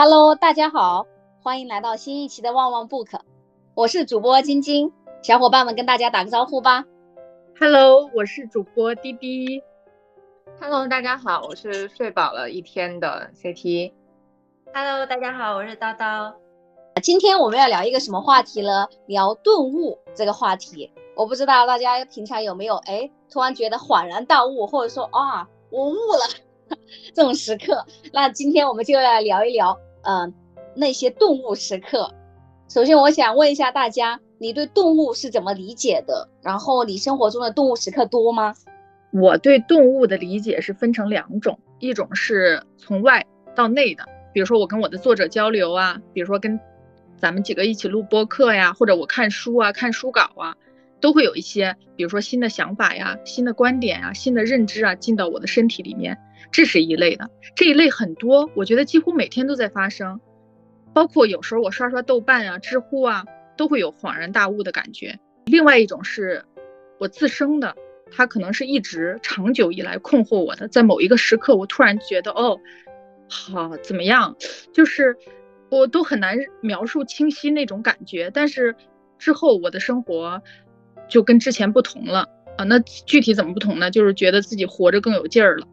Hello，大家好，欢迎来到新一期的旺旺 book，我是主播晶晶，小伙伴们跟大家打个招呼吧。Hello，我是主播滴滴。Hello，大家好，我是睡饱了一天的 CT。Hello，大家好，我是叨叨。今天我们要聊一个什么话题呢？聊顿悟这个话题。我不知道大家平常有没有哎，突然觉得恍然大悟，或者说啊，我悟了 这种时刻。那今天我们就来聊一聊。嗯，那些顿悟时刻，首先我想问一下大家，你对顿悟是怎么理解的？然后你生活中的顿悟时刻多吗？我对顿悟的理解是分成两种，一种是从外到内的，比如说我跟我的作者交流啊，比如说跟咱们几个一起录播课呀，或者我看书啊、看书稿啊，都会有一些，比如说新的想法呀、新的观点啊、新的认知啊进到我的身体里面。这是一类的，这一类很多，我觉得几乎每天都在发生，包括有时候我刷刷豆瓣啊、知乎啊，都会有恍然大悟的感觉。另外一种是我自身的，它可能是一直长久以来困惑我的，在某一个时刻，我突然觉得哦，好怎么样，就是我都很难描述清晰那种感觉。但是之后我的生活就跟之前不同了啊，那具体怎么不同呢？就是觉得自己活着更有劲儿了。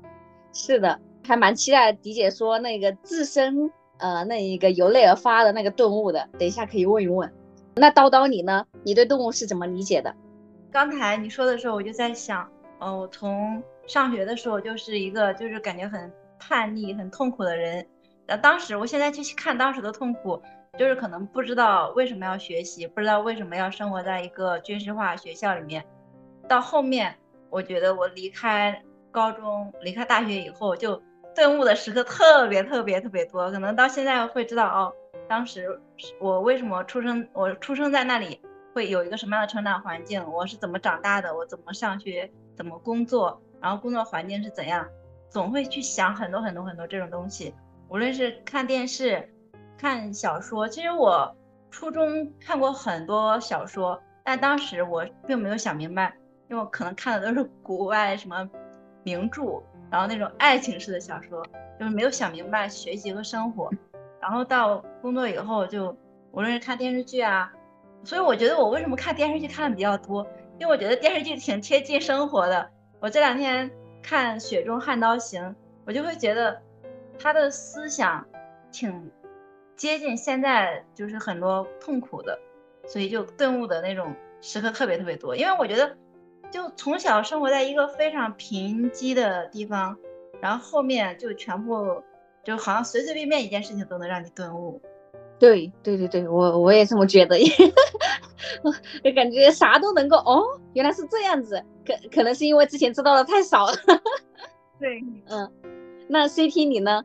是的，还蛮期待迪姐说那个自身呃那一个由内而发的那个顿悟的，等一下可以问一问。那叨叨你呢？你对动物是怎么理解的？刚才你说的时候，我就在想，嗯，我从上学的时候就是一个就是感觉很叛逆、很痛苦的人。那当时，我现在去看当时的痛苦，就是可能不知道为什么要学习，不知道为什么要生活在一个军事化学校里面。到后面，我觉得我离开。高中离开大学以后，就顿悟的时刻特别特别特别多。可能到现在会知道哦，当时我为什么出生，我出生在那里会有一个什么样的成长环境，我是怎么长大的，我怎么上学，怎么工作，然后工作环境是怎样，总会去想很多很多很多这种东西。无论是看电视、看小说，其实我初中看过很多小说，但当时我并没有想明白，因为我可能看的都是国外什么。名著，然后那种爱情式的小说，就是没有想明白学习和生活，然后到工作以后就无论是看电视剧啊，所以我觉得我为什么看电视剧看的比较多，因为我觉得电视剧挺贴近生活的。我这两天看《雪中悍刀行》，我就会觉得他的思想挺接近现在就是很多痛苦的，所以就顿悟的那种时刻特别特别多，因为我觉得。就从小生活在一个非常贫瘠的地方，然后后面就全部就好像随随便便一件事情都能让你顿悟。对对对对，我我也这么觉得，就感觉啥都能够哦，原来是这样子，可可能是因为之前知道的太少了。对，嗯，那 CT 你呢？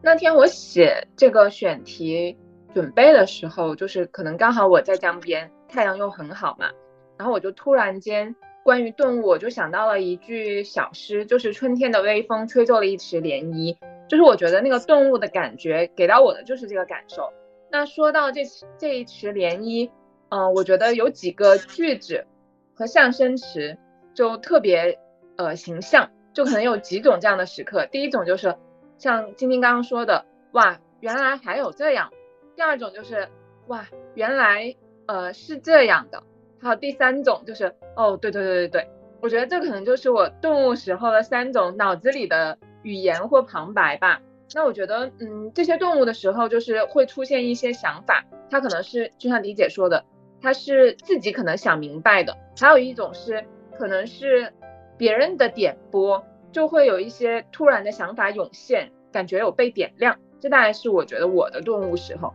那天我写这个选题准备的时候，就是可能刚好我在江边，太阳又很好嘛，然后我就突然间。关于顿悟，我就想到了一句小诗，就是春天的微风吹皱了一池涟漪，就是我觉得那个顿悟的感觉给到我的就是这个感受。那说到这这一池涟漪，嗯，我觉得有几个句子和象声词就特别呃形象，就可能有几种这样的时刻。第一种就是像晶晶刚刚说的，哇，原来还有这样；第二种就是哇，原来呃是这样的。还有第三种就是，哦，对对对对对，我觉得这可能就是我顿悟时候的三种脑子里的语言或旁白吧。那我觉得，嗯，这些顿悟的时候，就是会出现一些想法，它可能是就像李姐说的，它是自己可能想明白的；还有一种是可能是别人的点拨，就会有一些突然的想法涌现，感觉有被点亮。这大概是我觉得我的顿悟时候。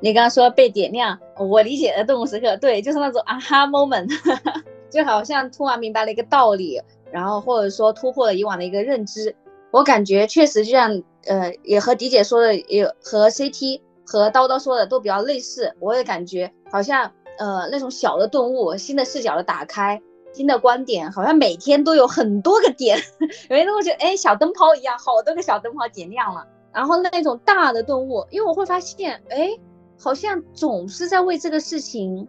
你刚刚说被点亮，我理解的动物时刻，对，就是那种啊哈 moment，就好像突然明白了一个道理，然后或者说突破了以往的一个认知。我感觉确实就像呃，也和迪姐说的，也和 CT 和叨叨说的都比较类似。我也感觉好像呃那种小的顿悟，新的视角的打开，新的观点，好像每天都有很多个点，有些东西哎小灯泡一样，好多个小灯泡点亮了。然后那种大的顿悟，因为我会发现哎。好像总是在为这个事情，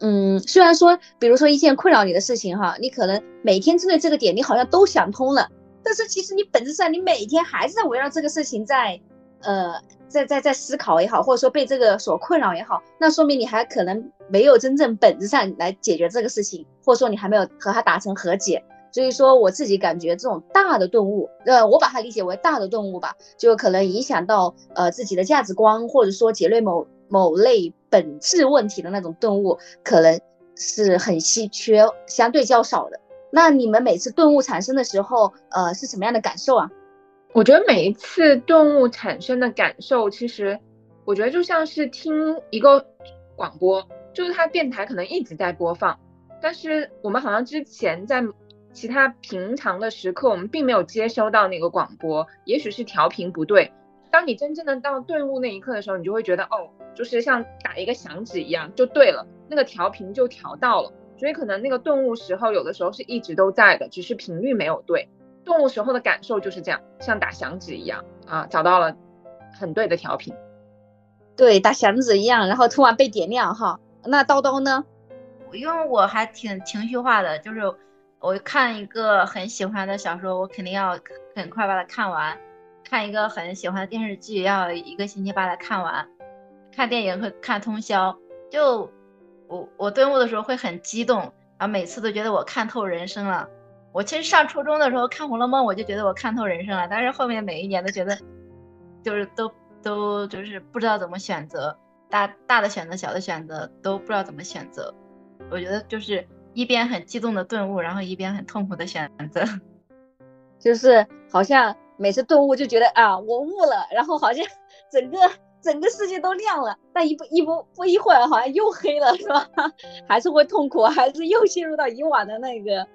嗯，虽然说，比如说一件困扰你的事情哈，你可能每天针对这个点，你好像都想通了，但是其实你本质上你每天还是在围绕这个事情在呃，在在在思考也好，或者说被这个所困扰也好，那说明你还可能没有真正本质上来解决这个事情，或者说你还没有和他达成和解。所以说，我自己感觉这种大的顿悟，呃，我把它理解为大的顿悟吧，就可能影响到呃自己的价值观，或者说结论某某类本质问题的那种顿悟，可能是很稀缺，相对较少的。那你们每次顿悟产生的时候，呃，是什么样的感受啊？我觉得每一次顿悟产生的感受，其实我觉得就像是听一个广播，就是它电台可能一直在播放，但是我们好像之前在。其他平常的时刻，我们并没有接收到那个广播，也许是调频不对。当你真正的到顿悟那一刻的时候，你就会觉得，哦，就是像打一个响指一样，就对了，那个调频就调到了。所以可能那个顿悟时候，有的时候是一直都在的，只是频率没有对。顿悟时候的感受就是这样，像打响指一样啊，找到了很对的调频。对，打响指一样，然后突然被点亮哈。那叨叨呢？因为我还挺情绪化的，就是。我看一个很喜欢的小说，我肯定要很快把它看完；看一个很喜欢的电视剧，要一个星期把它看完；看电影会看通宵。就我我顿悟的时候会很激动，然后，每次都觉得我看透人生了。我其实上初中的时候看《红楼梦》，我就觉得我看透人生了，但是后面每一年都觉得，就是都都就是不知道怎么选择，大大的选择、小的选择都不知道怎么选择。我觉得就是。一边很激动的顿悟，然后一边很痛苦的选择，就是好像每次顿悟就觉得啊，我悟了，然后好像 整个整个世界都亮了，但一不一不不一会儿好像又黑了，是吧？还是会痛苦，还是又陷入到以往的那个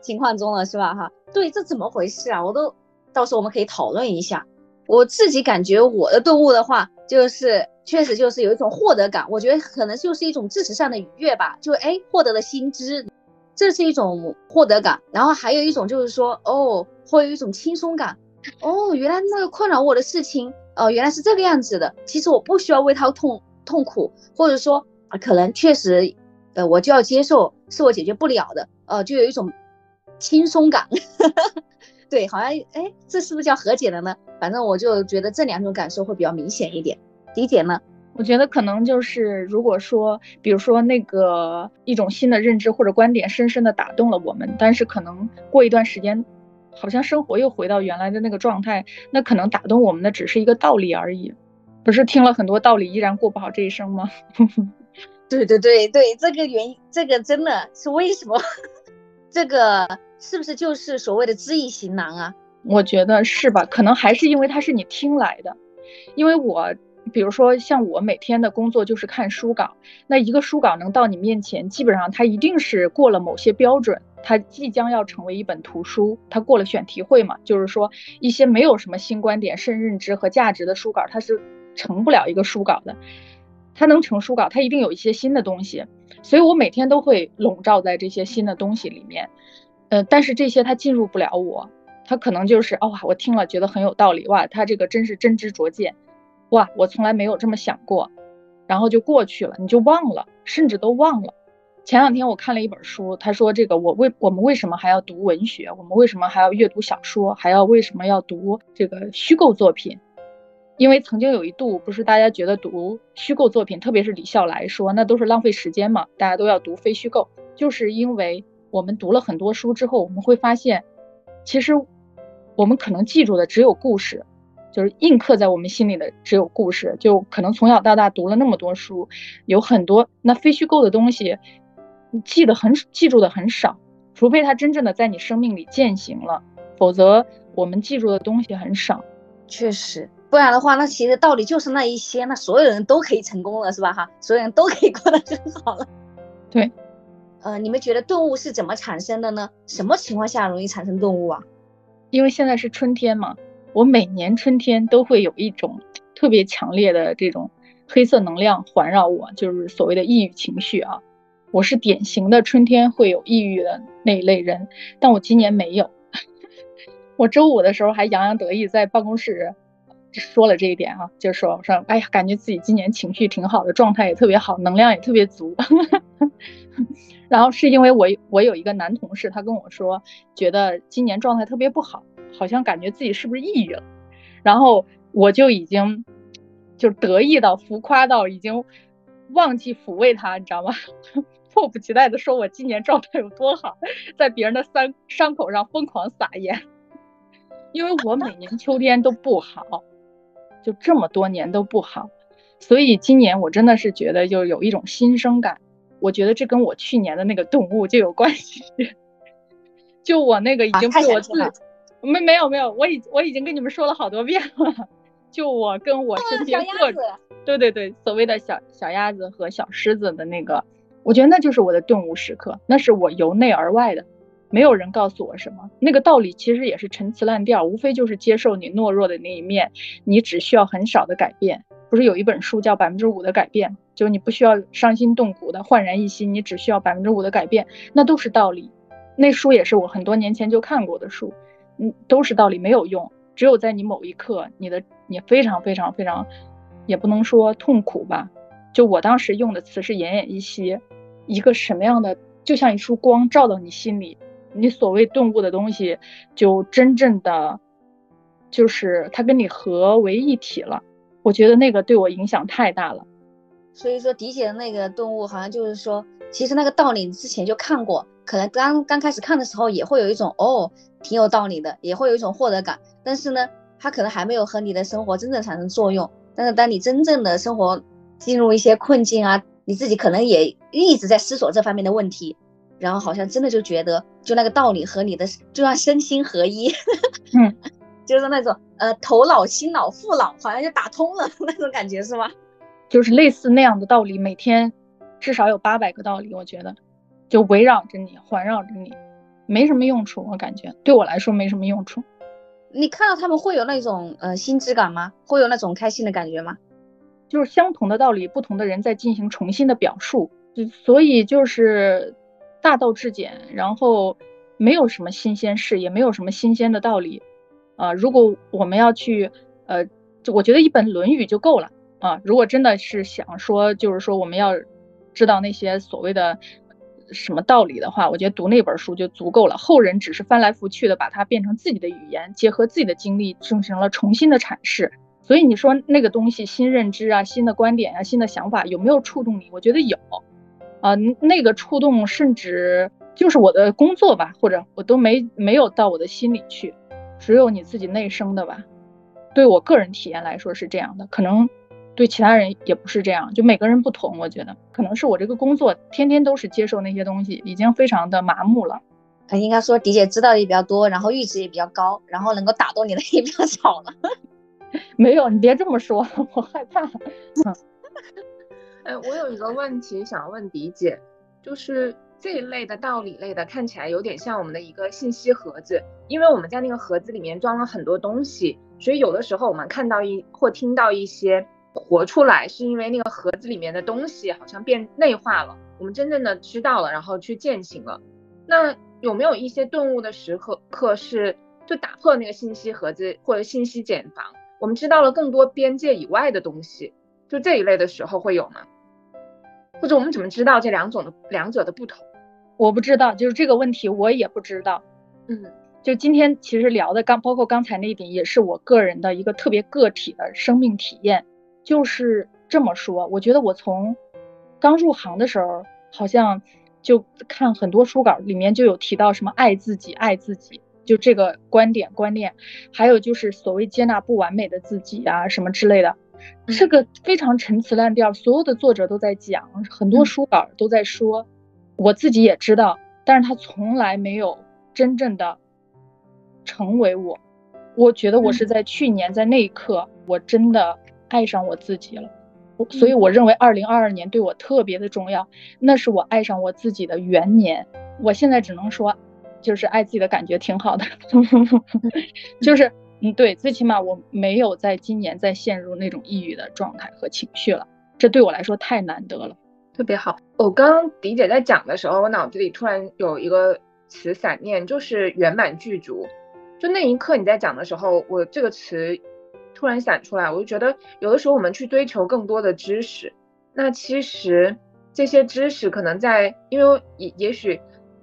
情况中了，是吧？哈，对，这怎么回事啊？我都到时候我们可以讨论一下。我自己感觉我的顿悟的话，就是确实就是有一种获得感，我觉得可能就是一种知识上的愉悦吧，就哎获得了新知。这是一种获得感，然后还有一种就是说，哦，会有一种轻松感，哦，原来那个困扰我的事情，哦，原来是这个样子的，其实我不需要为他痛痛苦，或者说，可能确实，呃，我就要接受是我解决不了的，呃，就有一种轻松感，对，好像，哎，这是不是叫和解了呢？反正我就觉得这两种感受会比较明显一点，理解呢？我觉得可能就是，如果说，比如说那个一种新的认知或者观点深深的打动了我们，但是可能过一段时间，好像生活又回到原来的那个状态，那可能打动我们的只是一个道理而已，不是听了很多道理依然过不好这一生吗？对对对对，这个原因，这个真的是为什么？这个是不是就是所谓的知易行难啊？我觉得是吧？可能还是因为它是你听来的，因为我。比如说，像我每天的工作就是看书稿，那一个书稿能到你面前，基本上它一定是过了某些标准，它即将要成为一本图书，它过了选题会嘛？就是说，一些没有什么新观点、深认知和价值的书稿，它是成不了一个书稿的。它能成书稿，它一定有一些新的东西，所以我每天都会笼罩在这些新的东西里面。呃，但是这些它进入不了我，它可能就是哦，我听了觉得很有道理，哇，它这个真是真知灼见。哇，我从来没有这么想过，然后就过去了，你就忘了，甚至都忘了。前两天我看了一本书，他说这个我为我们为什么还要读文学？我们为什么还要阅读小说？还要为什么要读这个虚构作品？因为曾经有一度，不是大家觉得读虚构作品，特别是李笑来说，那都是浪费时间嘛，大家都要读非虚构，就是因为我们读了很多书之后，我们会发现，其实我们可能记住的只有故事。就是印刻在我们心里的只有故事，就可能从小到大读了那么多书，有很多那非虚构的东西，记得很记住的很少，除非它真正的在你生命里践行了，否则我们记住的东西很少。确实，不然的话，那其实道理就是那一些，那所有人都可以成功了，是吧？哈，所有人都可以过得很好了。对，呃，你们觉得顿悟是怎么产生的呢？什么情况下容易产生顿悟啊？因为现在是春天嘛。我每年春天都会有一种特别强烈的这种黑色能量环绕我，就是所谓的抑郁情绪啊。我是典型的春天会有抑郁的那一类人，但我今年没有。我周五的时候还洋洋得意在办公室说了这一点啊，就说说哎呀，感觉自己今年情绪挺好的，状态也特别好，能量也特别足。然后是因为我我有一个男同事，他跟我说，觉得今年状态特别不好。好像感觉自己是不是抑郁了，然后我就已经就得意到浮夸到已经忘记抚慰他，你知道吗？迫不及待地说我今年状态有多好，在别人的伤伤口上疯狂撒盐，因为我每年秋天都不好，就这么多年都不好，所以今年我真的是觉得就有一种新生感。我觉得这跟我去年的那个动物就有关系，就我那个已经被我自没没有没有，我已我已经跟你们说了好多遍了，就我跟我身边各对对对，所谓的小小鸭子和小狮子的那个，我觉得那就是我的顿悟时刻，那是我由内而外的，没有人告诉我什么，那个道理其实也是陈词滥调，无非就是接受你懦弱的那一面，你只需要很少的改变。不是有一本书叫百分之五的改变，就是你不需要伤心动骨的焕然一新，你只需要百分之五的改变，那都是道理。那书也是我很多年前就看过的书，嗯，都是道理，没有用。只有在你某一刻，你的你非常非常非常，也不能说痛苦吧，就我当时用的词是奄奄一息，一个什么样的，就像一束光照到你心里，你所谓顿悟的东西，就真正的，就是它跟你合为一体了。我觉得那个对我影响太大了，所以说迪姐的那个顿悟好像就是说，其实那个道理你之前就看过，可能刚刚开始看的时候也会有一种哦，挺有道理的，也会有一种获得感，但是呢，它可能还没有和你的生活真正产生作用。但是当你真正的生活进入一些困境啊，你自己可能也一直在思索这方面的问题，然后好像真的就觉得，就那个道理和你的就像身心合一，嗯。就是那种呃头脑、心脑、腹脑好像就打通了 那种感觉是吗？就是类似那样的道理，每天至少有八百个道理，我觉得就围绕着你，环绕着你，没什么用处，我感觉对我来说没什么用处。你看到他们会有那种呃心之感吗？会有那种开心的感觉吗？就是相同的道理，不同的人在进行重新的表述，所以就是大道至简，然后没有什么新鲜事，也没有什么新鲜的道理。啊，如果我们要去，呃，我觉得一本《论语》就够了啊。如果真的是想说，就是说我们要知道那些所谓的什么道理的话，我觉得读那本书就足够了。后人只是翻来覆去的把它变成自己的语言，结合自己的经历，进行了重新的阐释。所以你说那个东西新认知啊、新的观点啊、新的想法有没有触动你？我觉得有啊，那个触动甚至就是我的工作吧，或者我都没没有到我的心里去。只有你自己内生的吧，对我个人体验来说是这样的，可能对其他人也不是这样，就每个人不同。我觉得可能是我这个工作天天都是接受那些东西，已经非常的麻木了。应该说迪姐知道的也比较多，然后阈值也比较高，然后能够打动你的也比较少了。没有，你别这么说，我害怕。哎，我有一个问题想问迪姐，就是。这一类的道理类的看起来有点像我们的一个信息盒子，因为我们在那个盒子里面装了很多东西，所以有的时候我们看到一或听到一些活出来，是因为那个盒子里面的东西好像变内化了，我们真正的知道了，然后去践行了。那有没有一些顿悟的时刻刻是就打破那个信息盒子或者信息茧房，我们知道了更多边界以外的东西，就这一类的时候会有吗？或者我们怎么知道这两种的两者的不同？我不知道，就是这个问题我也不知道。嗯，就今天其实聊的刚，包括刚才那一点，也是我个人的一个特别个体的生命体验。就是这么说，我觉得我从刚入行的时候，好像就看很多书稿里面就有提到什么爱自己，爱自己，就这个观点观念，还有就是所谓接纳不完美的自己啊什么之类的，这个非常陈词滥调，所有的作者都在讲，很多书稿都在说。我自己也知道，但是他从来没有真正的成为我。我觉得我是在去年，在那一刻，我真的爱上我自己了。所以我认为二零二二年对我特别的重要，那是我爱上我自己的元年。我现在只能说，就是爱自己的感觉挺好的，就是嗯，对，最起码我没有在今年再陷入那种抑郁的状态和情绪了，这对我来说太难得了。特别好。我刚刚迪姐在讲的时候，我脑子里突然有一个词闪念，就是圆满具足。就那一刻你在讲的时候，我这个词突然闪出来，我就觉得有的时候我们去追求更多的知识，那其实这些知识可能在，因为也也许，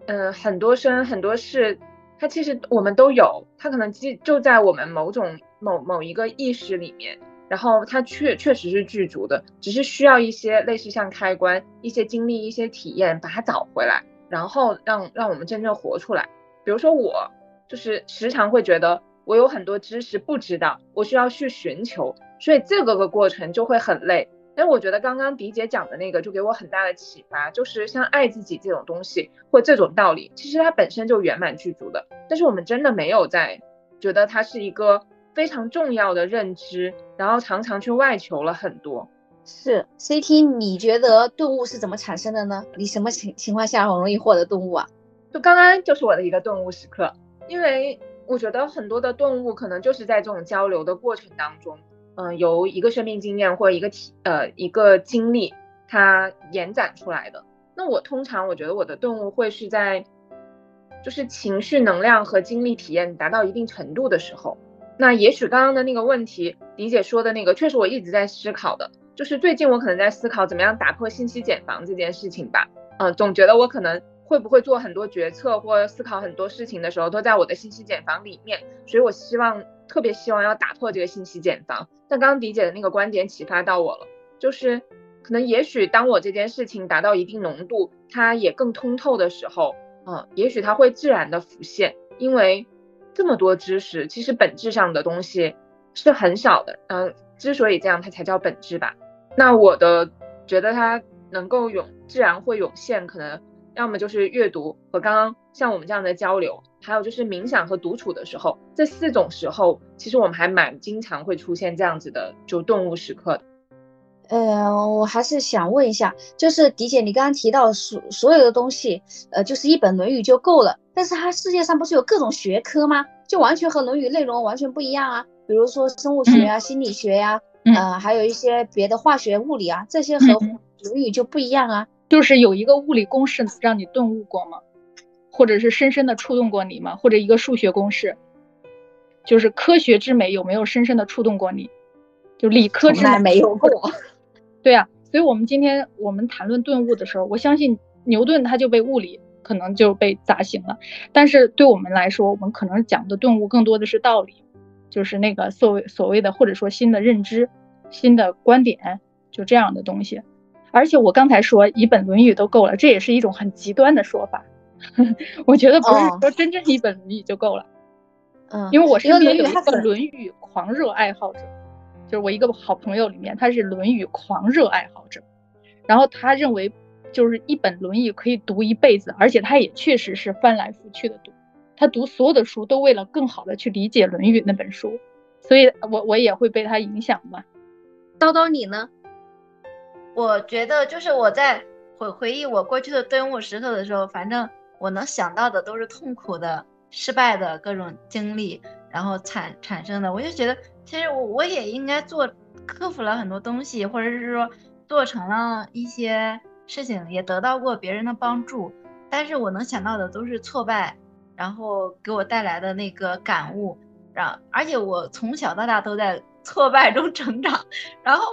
嗯，很多生很多事它其实我们都有，它可能就就在我们某种某某一个意识里面，然后它确确实是具足的，只是需要一些类似像开关、一些经历、一些体验把它找回来，然后让让我们真正活出来。比如说我就是时常会觉得我有很多知识不知道，我需要去寻求，所以这个个过程就会很累。但是我觉得刚刚迪姐讲的那个就给我很大的启发，就是像爱自己这种东西或这种道理，其实它本身就圆满具足的。但是我们真的没有在觉得它是一个非常重要的认知，然后常常去外求了很多。是 CT，你觉得顿悟是怎么产生的呢？你什么情情况下很容易获得顿悟啊？就刚刚就是我的一个顿悟时刻，因为我觉得很多的顿悟可能就是在这种交流的过程当中。嗯，由一个生命经验或一个体呃一个经历，它延展出来的。那我通常我觉得我的顿悟会是在，就是情绪能量和经历体验达到一定程度的时候。那也许刚刚的那个问题，李姐说的那个，确实我一直在思考的，就是最近我可能在思考怎么样打破信息茧房这件事情吧。嗯，总觉得我可能会不会做很多决策或思考很多事情的时候，都在我的信息茧房里面，所以我希望。特别希望要打破这个信息茧房，但刚刚迪姐的那个观点启发到我了，就是可能也许当我这件事情达到一定浓度，它也更通透的时候，嗯，也许它会自然的浮现，因为这么多知识，其实本质上的东西是很少的，嗯，之所以这样，它才叫本质吧。那我的觉得它能够涌，自然会涌现，可能要么就是阅读和刚刚像我们这样的交流。还有就是冥想和独处的时候，这四种时候，其实我们还蛮经常会出现这样子的就顿悟时刻的。呃，我还是想问一下，就是迪姐，你刚刚提到所所有的东西，呃，就是一本《论语》就够了。但是它世界上不是有各种学科吗？就完全和《论语》内容完全不一样啊。比如说生物学啊、心理学呀，呃，还有一些别的化学、物理啊，这些和《论语》就不一样啊。就是有一个物理公式让你顿悟过吗？或者是深深的触动过你吗？或者一个数学公式，就是科学之美有没有深深的触动过你？就理科之美没有过。对啊，所以我们今天我们谈论顿悟的时候，我相信牛顿他就被物理可能就被砸醒了，但是对我们来说，我们可能讲的顿悟更多的是道理，就是那个所谓所谓的或者说新的认知、新的观点，就这样的东西。而且我刚才说一本《论语》都够了，这也是一种很极端的说法。我觉得不是说真正一本《论语》就够了，嗯，因为我身边有一个《论语》狂热爱好者，就是我一个好朋友里面，他是《论语》狂热爱好者，然后他认为就是一本《论语》可以读一辈子，而且他也确实是翻来覆去的读，他读所有的书都为了更好的去理解《论语》那本书，所以我我也会被他影响嘛。叨叨你呢？我觉得就是我在回回忆我过去的顿悟时刻的时候，反正。我能想到的都是痛苦的、失败的各种经历，然后产产生的。我就觉得，其实我我也应该做，克服了很多东西，或者是说做成了一些事情，也得到过别人的帮助。但是我能想到的都是挫败，然后给我带来的那个感悟。然而且我从小到大都在挫败中成长。然后，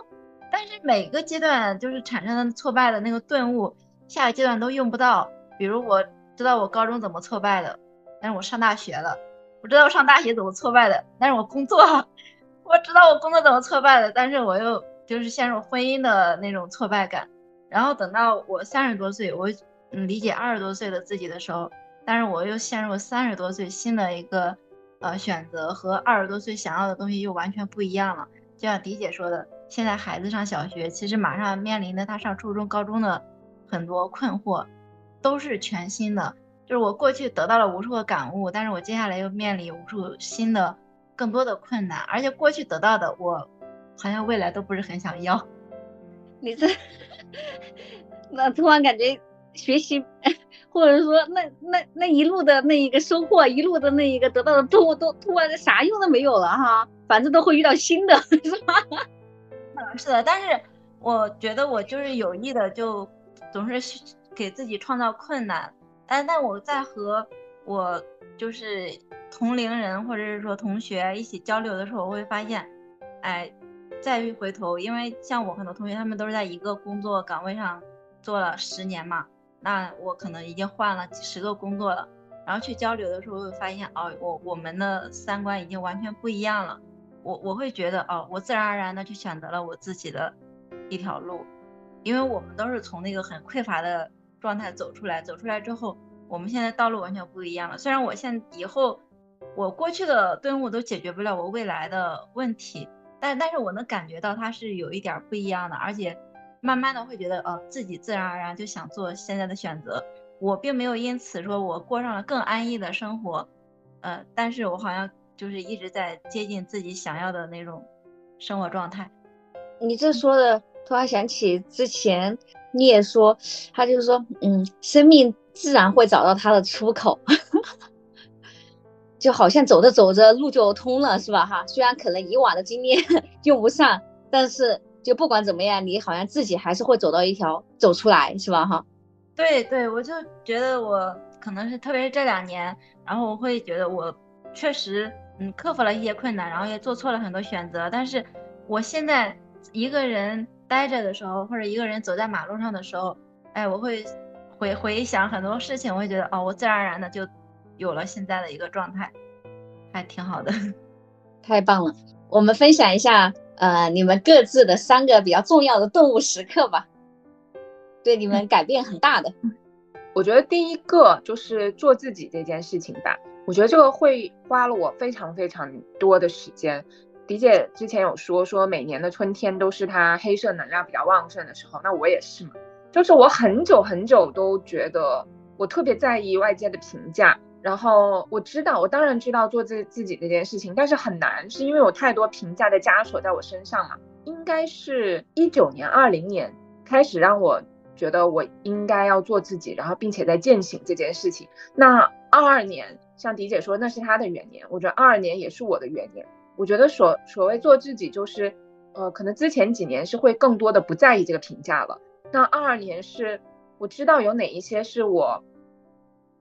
但是每个阶段就是产生的挫败的那个顿悟，下个阶段都用不到。比如我。知道我高中怎么挫败的，但是我上大学了。我知道我上大学怎么挫败的，但是我工作，我知道我工作怎么挫败的，但是我又就是陷入婚姻的那种挫败感。然后等到我三十多岁，我理解二十多岁的自己的时候，但是我又陷入三十多岁新的一个呃选择和二十多岁想要的东西又完全不一样了。就像迪姐说的，现在孩子上小学，其实马上面临的他上初中、高中的很多困惑。都是全新的，就是我过去得到了无数个感悟，但是我接下来又面临无数新的、更多的困难，而且过去得到的，我好像未来都不是很想要。你这，那突然感觉学习，或者说那那那一路的那一个收获，一路的那一个得到的都都突然啥用都没有了哈，反正都会遇到新的，是吧？是的，但是我觉得我就是有意的，就总是。给自己创造困难，但但我在和我就是同龄人或者是说同学一起交流的时候，我会发现，哎，再一回头，因为像我很多同学，他们都是在一个工作岗位上做了十年嘛，那我可能已经换了几十个工作了，然后去交流的时候，会发现哦，我我们的三观已经完全不一样了。我我会觉得哦，我自然而然的就选择了我自己的一条路，因为我们都是从那个很匮乏的状态走出来，走出来之后，我们现在道路完全不一样了。虽然我现以后我过去的顿悟都解决不了我未来的问题，但但是我能感觉到它是有一点不一样的，而且慢慢的会觉得哦，自己自然而然就想做现在的选择。我并没有因此说我过上了更安逸的生活，呃，但是我好像就是一直在接近自己想要的那种生活状态。你这说的突然想起之前你也说，他就是说，嗯，生命自然会找到它的出口，就好像走着走着路就通了，是吧？哈，虽然可能以往的经验 用不上，但是就不管怎么样，你好像自己还是会走到一条走出来，是吧？哈。对对，我就觉得我可能是，特别是这两年，然后我会觉得我确实，嗯，克服了一些困难，然后也做错了很多选择。但是我现在一个人待着的时候，或者一个人走在马路上的时候，哎，我会回回想很多事情，我会觉得，哦，我自然而然的就有了现在的一个状态，还挺好的。太棒了，我们分享一下，呃，你们各自的三个比较重要的顿悟时刻吧。对你们改变很大的，我觉得第一个就是做自己这件事情吧。我觉得这个会花了我非常非常多的时间。迪姐之前有说，说每年的春天都是她黑色能量比较旺盛的时候，那我也是嘛。就是我很久很久都觉得我特别在意外界的评价，然后我知道，我当然知道做自自己这件事情，但是很难，是因为有太多评价的枷锁在我身上嘛。应该是一九年、二零年开始让我。觉得我应该要做自己，然后并且在践行这件事情。那二二年，像迪姐说，那是她的元年，我觉得二二年也是我的元年。我觉得所所谓做自己，就是呃，可能之前几年是会更多的不在意这个评价了。那二二年是我知道有哪一些是我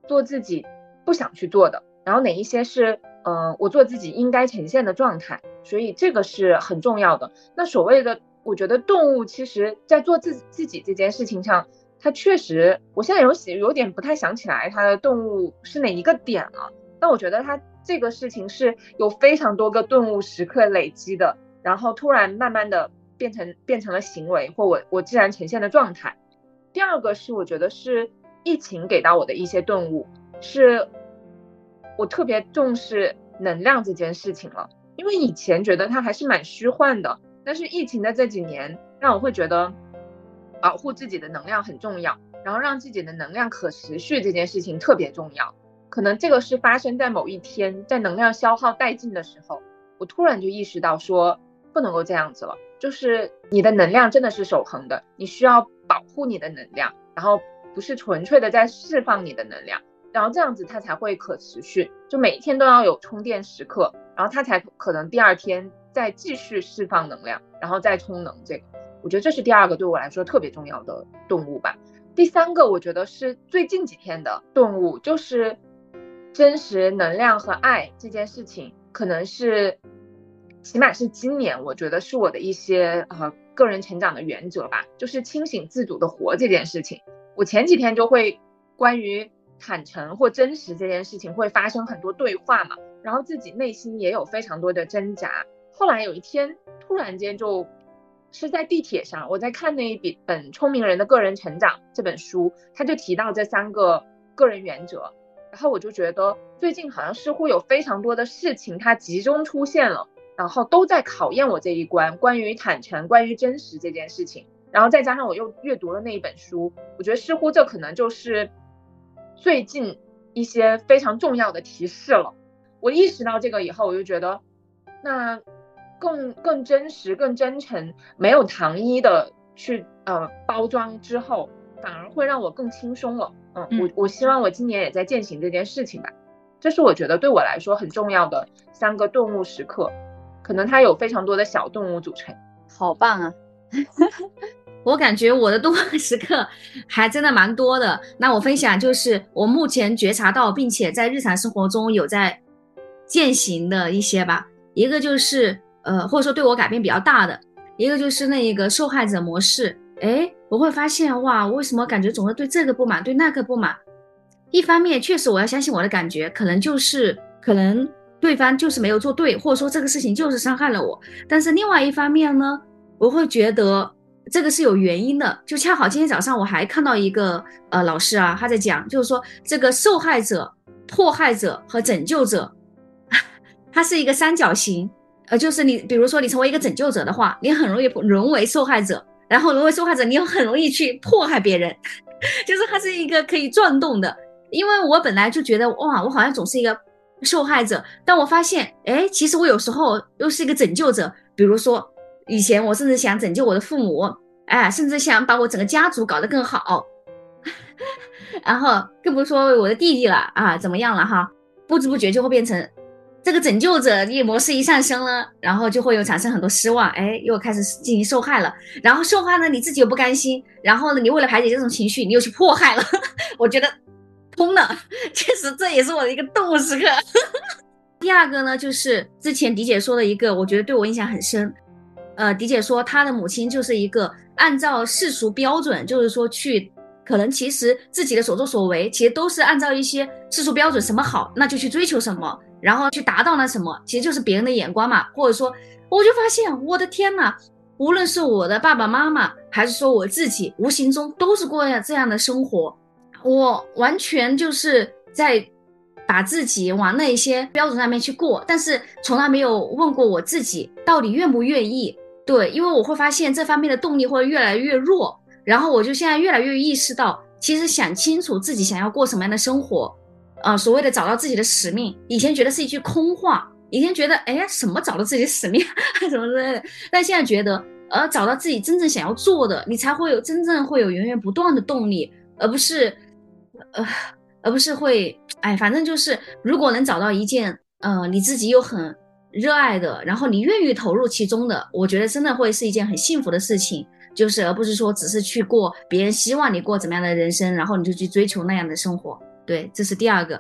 做自己不想去做的，然后哪一些是嗯我做自己应该呈现的状态，所以这个是很重要的。那所谓的。我觉得动物其实，在做自自己这件事情上，它确实，我现在有写有点不太想起来它的顿悟是哪一个点了。但我觉得它这个事情是有非常多个顿悟时刻累积的，然后突然慢慢的变成变成了行为或我我自然呈现的状态。第二个是我觉得是疫情给到我的一些顿悟，是我特别重视能量这件事情了，因为以前觉得它还是蛮虚幻的。但是疫情的这几年，让我会觉得保护自己的能量很重要，然后让自己的能量可持续这件事情特别重要。可能这个是发生在某一天，在能量消耗殆尽的时候，我突然就意识到说不能够这样子了，就是你的能量真的是守恒的，你需要保护你的能量，然后不是纯粹的在释放你的能量，然后这样子它才会可持续，就每一天都要有充电时刻，然后它才可能第二天。再继续释放能量，然后再充能，这个我觉得这是第二个对我来说特别重要的动物吧。第三个我觉得是最近几天的动物，就是真实能量和爱这件事情，可能是起码是今年我觉得是我的一些呃个人成长的原则吧，就是清醒自主的活这件事情。我前几天就会关于坦诚或真实这件事情会发生很多对话嘛，然后自己内心也有非常多的挣扎。后来有一天，突然间就是在地铁上，我在看那一本《聪明人的个人成长》这本书，他就提到这三个个人原则，然后我就觉得最近好像似乎有非常多的事情它集中出现了，然后都在考验我这一关，关于坦诚、关于真实这件事情，然后再加上我又阅读了那一本书，我觉得似乎这可能就是最近一些非常重要的提示了。我意识到这个以后，我就觉得那。更更真实、更真诚，没有糖衣的去呃包装之后，反而会让我更轻松了。嗯，我我希望我今年也在践行这件事情吧。这是我觉得对我来说很重要的三个顿悟时刻，可能它有非常多的小动物组成。好棒啊！我感觉我的顿悟时刻还真的蛮多的。那我分享就是我目前觉察到，并且在日常生活中有在践行的一些吧。一个就是。呃，或者说对我改变比较大的一个就是那一个受害者模式，哎，我会发现哇，为什么感觉总是对这个不满，对那个不满？一方面确实我要相信我的感觉，可能就是可能对方就是没有做对，或者说这个事情就是伤害了我。但是另外一方面呢，我会觉得这个是有原因的。就恰好今天早上我还看到一个呃老师啊，他在讲，就是说这个受害者、迫害者和拯救者，它是一个三角形。呃，就是你比如说你成为一个拯救者的话，你很容易沦为受害者，然后沦为受害者，你又很容易去迫害别人，就是它是一个可以转动的。因为我本来就觉得哇，我好像总是一个受害者，但我发现，哎，其实我有时候又是一个拯救者。比如说，以前我甚至想拯救我的父母，哎，甚至想把我整个家族搞得更好，然后更不说我的弟弟了啊，怎么样了哈？不知不觉就会变成这个拯救者一模式一上升了，然后就会有产生很多失望，哎，又开始进行受害了。然后受害呢，你自己又不甘心，然后呢，你为了排解这种情绪，你又去迫害了。我觉得。通了，确实这也是我的一个动物时刻。第二个呢，就是之前迪姐说的一个，我觉得对我印象很深。呃，迪姐说她的母亲就是一个按照世俗标准，就是说去，可能其实自己的所作所为，其实都是按照一些世俗标准，什么好那就去追求什么，然后去达到了什么，其实就是别人的眼光嘛。或者说，我就发现我的天呐，无论是我的爸爸妈妈，还是说我自己，无形中都是过这样的生活。我完全就是在把自己往那些标准上面去过，但是从来没有问过我自己到底愿不愿意。对，因为我会发现这方面的动力会越来越弱，然后我就现在越来越意识到，其实想清楚自己想要过什么样的生活，啊，所谓的找到自己的使命，以前觉得是一句空话，以前觉得哎什么找到自己的使命 什么之类的，但现在觉得，呃，找到自己真正想要做的，你才会有真正会有源源不断的动力，而不是。呃，而不是会，哎，反正就是，如果能找到一件，呃，你自己又很热爱的，然后你愿意投入其中的，我觉得真的会是一件很幸福的事情，就是而不是说只是去过别人希望你过怎么样的人生，然后你就去追求那样的生活。对，这是第二个。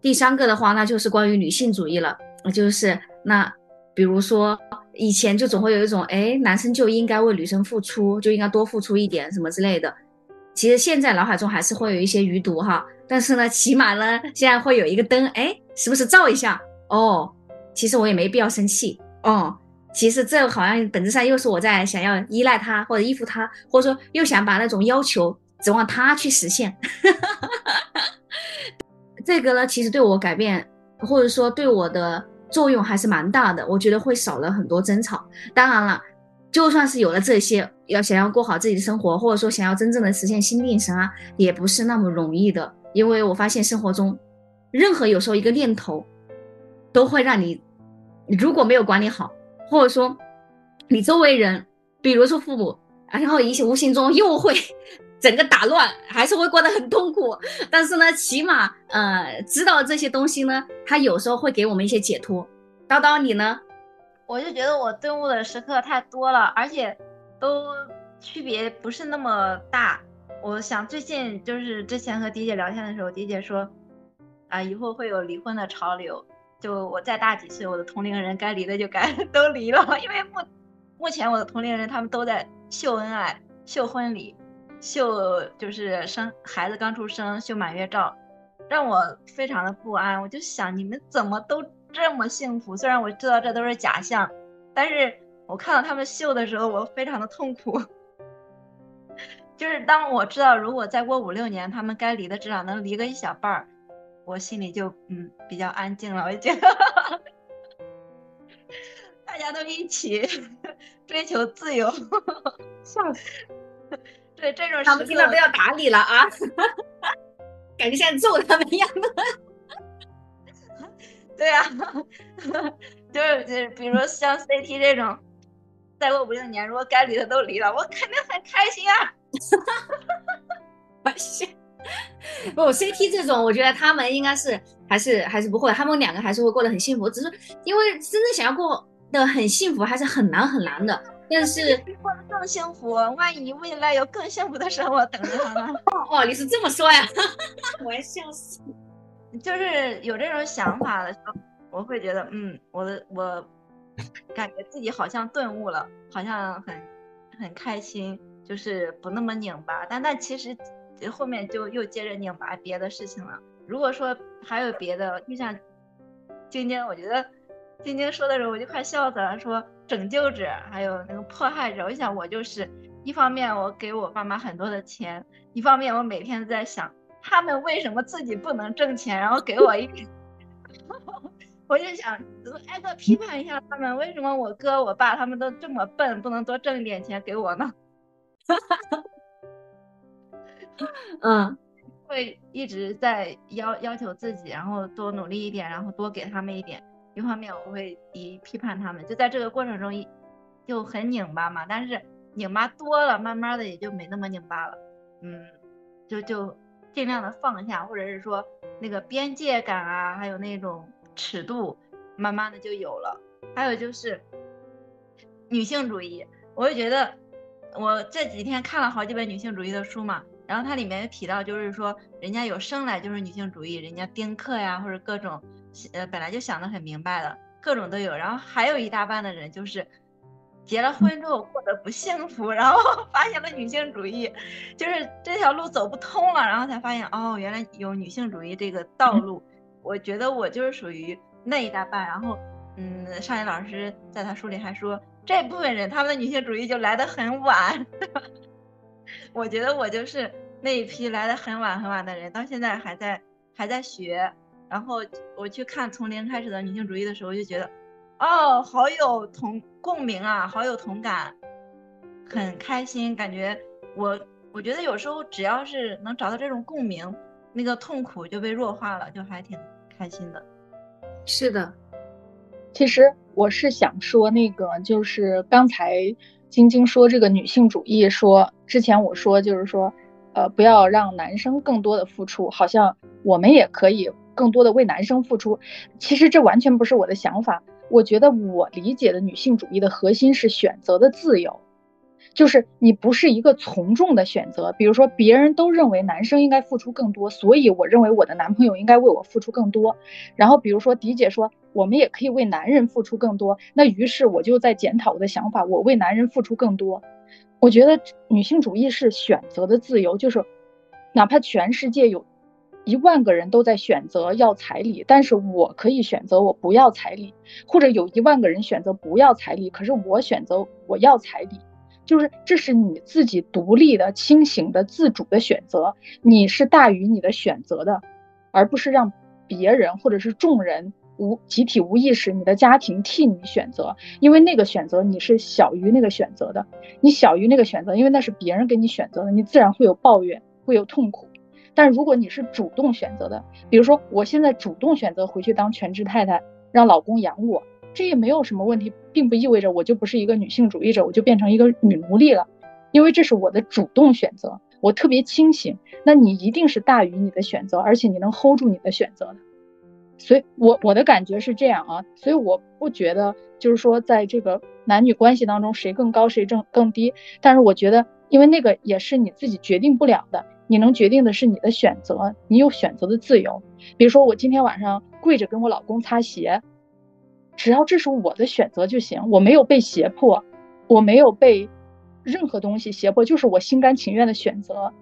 第三个的话，那就是关于女性主义了，就是那比如说以前就总会有一种，哎，男生就应该为女生付出，就应该多付出一点什么之类的。其实现在脑海中还是会有一些余毒哈，但是呢，起码呢，现在会有一个灯，哎，时不时照一下哦。其实我也没必要生气哦。其实这好像本质上又是我在想要依赖他或者依附他，或者说又想把那种要求指望他去实现。哈哈哈哈 这个呢，其实对我改变或者说对我的作用还是蛮大的。我觉得会少了很多争吵。当然了。就算是有了这些，要想要过好自己的生活，或者说想要真正的实现心定神啊，也不是那么容易的。因为我发现生活中，任何有时候一个念头，都会让你，如果没有管理好，或者说你周围人，比如说父母，然后一些无形中又会整个打乱，还是会过得很痛苦。但是呢，起码呃知道这些东西呢，它有时候会给我们一些解脱。叨叨你呢？我就觉得我顿悟的时刻太多了，而且都区别不是那么大。我想最近就是之前和迪姐聊天的时候，迪姐说，啊，以后会有离婚的潮流。就我再大几岁，我的同龄人该离的就该 都离了，因为目目前我的同龄人他们都在秀恩爱、秀婚礼、秀就是生孩子刚出生、秀满月照，让我非常的不安。我就想你们怎么都。这么幸福，虽然我知道这都是假象，但是我看到他们秀的时候，我非常的痛苦。就是当我知道，如果再过五六年，他们该离的至少能离个一小半儿，我心里就嗯比较安静了。我就觉得 大家都一起 追求自由，笑死。对这种他们听到都要打你了啊，感觉像揍他们一样的。对呀，就是就是，比如像 CT 这种，再过五六年，如果该离的都离了，我肯定很开心啊！我是，不，CT 这种，我觉得他们应该是还是还是不会，他们两个还是会过得很幸福，只是因为真正想要过得很幸福，还是很难很难的。但是过得更幸福，万一未来有更幸福的生活等着他们。哦，你是这么说呀？我要笑死。就是有这种想法的时候，我会觉得，嗯，我的我感觉自己好像顿悟了，好像很很开心，就是不那么拧巴。但但其实后面就又接着拧巴别的事情了。如果说还有别的，就像晶晶，我觉得晶晶说的时候我就快笑死了，说拯救者还有那个迫害者，我想我就是一方面我给我爸妈很多的钱，一方面我每天都在想他们为什么自己不能挣钱，然后给我一点。我就想挨个批判一下他们，为什么我哥我爸他们都这么笨，不能多挣一点钱给我呢？嗯，会一直在要要求自己，然后多努力一点，然后多给他们一点。一方面我会一批判他们，就在这个过程中一就很拧巴嘛。但是拧巴多了，慢慢的也就没那么拧巴了。嗯，就就尽量的放下，或者是说那个边界感啊，还有那种。尺度慢慢的就有了，还有就是女性主义，我就觉得我这几天看了好几本女性主义的书嘛，然后它里面提到，就是说人家有生来就是女性主义，人家丁克呀或者各种呃本来就想的很明白了，各种都有，然后还有一大半的人就是结了婚之后过得不幸福，然后 发现了女性主义，就是这条路走不通了，然后才发现哦原来有女性主义这个道路。我觉得我就是属于那一大半，然后，嗯，上野老师在他书里还说，这部分人他们的女性主义就来得很晚。我觉得我就是那一批来的很晚很晚的人，到现在还在还在学。然后我去看从零开始的女性主义的时候，就觉得，哦，好有同共鸣啊，好有同感，很开心。感觉我我觉得有时候只要是能找到这种共鸣，那个痛苦就被弱化了，就还挺。开心的，是的。其实我是想说，那个就是刚才晶晶说这个女性主义，说之前我说就是说，呃，不要让男生更多的付出，好像我们也可以更多的为男生付出。其实这完全不是我的想法。我觉得我理解的女性主义的核心是选择的自由。就是你不是一个从众的选择，比如说别人都认为男生应该付出更多，所以我认为我的男朋友应该为我付出更多。然后比如说迪姐说我们也可以为男人付出更多，那于是我就在检讨我的想法，我为男人付出更多。我觉得女性主义是选择的自由，就是哪怕全世界有一万个人都在选择要彩礼，但是我可以选择我不要彩礼，或者有一万个人选择不要彩礼，可是我选择我要彩礼。就是这是你自己独立的、清醒的、自主的选择，你是大于你的选择的，而不是让别人或者是众人无集体无意识，你的家庭替你选择，因为那个选择你是小于那个选择的，你小于那个选择，因为那是别人给你选择的，你自然会有抱怨，会有痛苦。但如果你是主动选择的，比如说我现在主动选择回去当全职太太，让老公养我。这也没有什么问题，并不意味着我就不是一个女性主义者，我就变成一个女奴隶了，因为这是我的主动选择，我特别清醒。那你一定是大于你的选择，而且你能 hold 住你的选择的。所以，我我的感觉是这样啊，所以我不觉得就是说在这个男女关系当中谁更高谁更更低，但是我觉得，因为那个也是你自己决定不了的，你能决定的是你的选择，你有选择的自由。比如说我今天晚上跪着跟我老公擦鞋。只要这是我的选择就行，我没有被胁迫，我没有被任何东西胁迫，就是我心甘情愿的选择。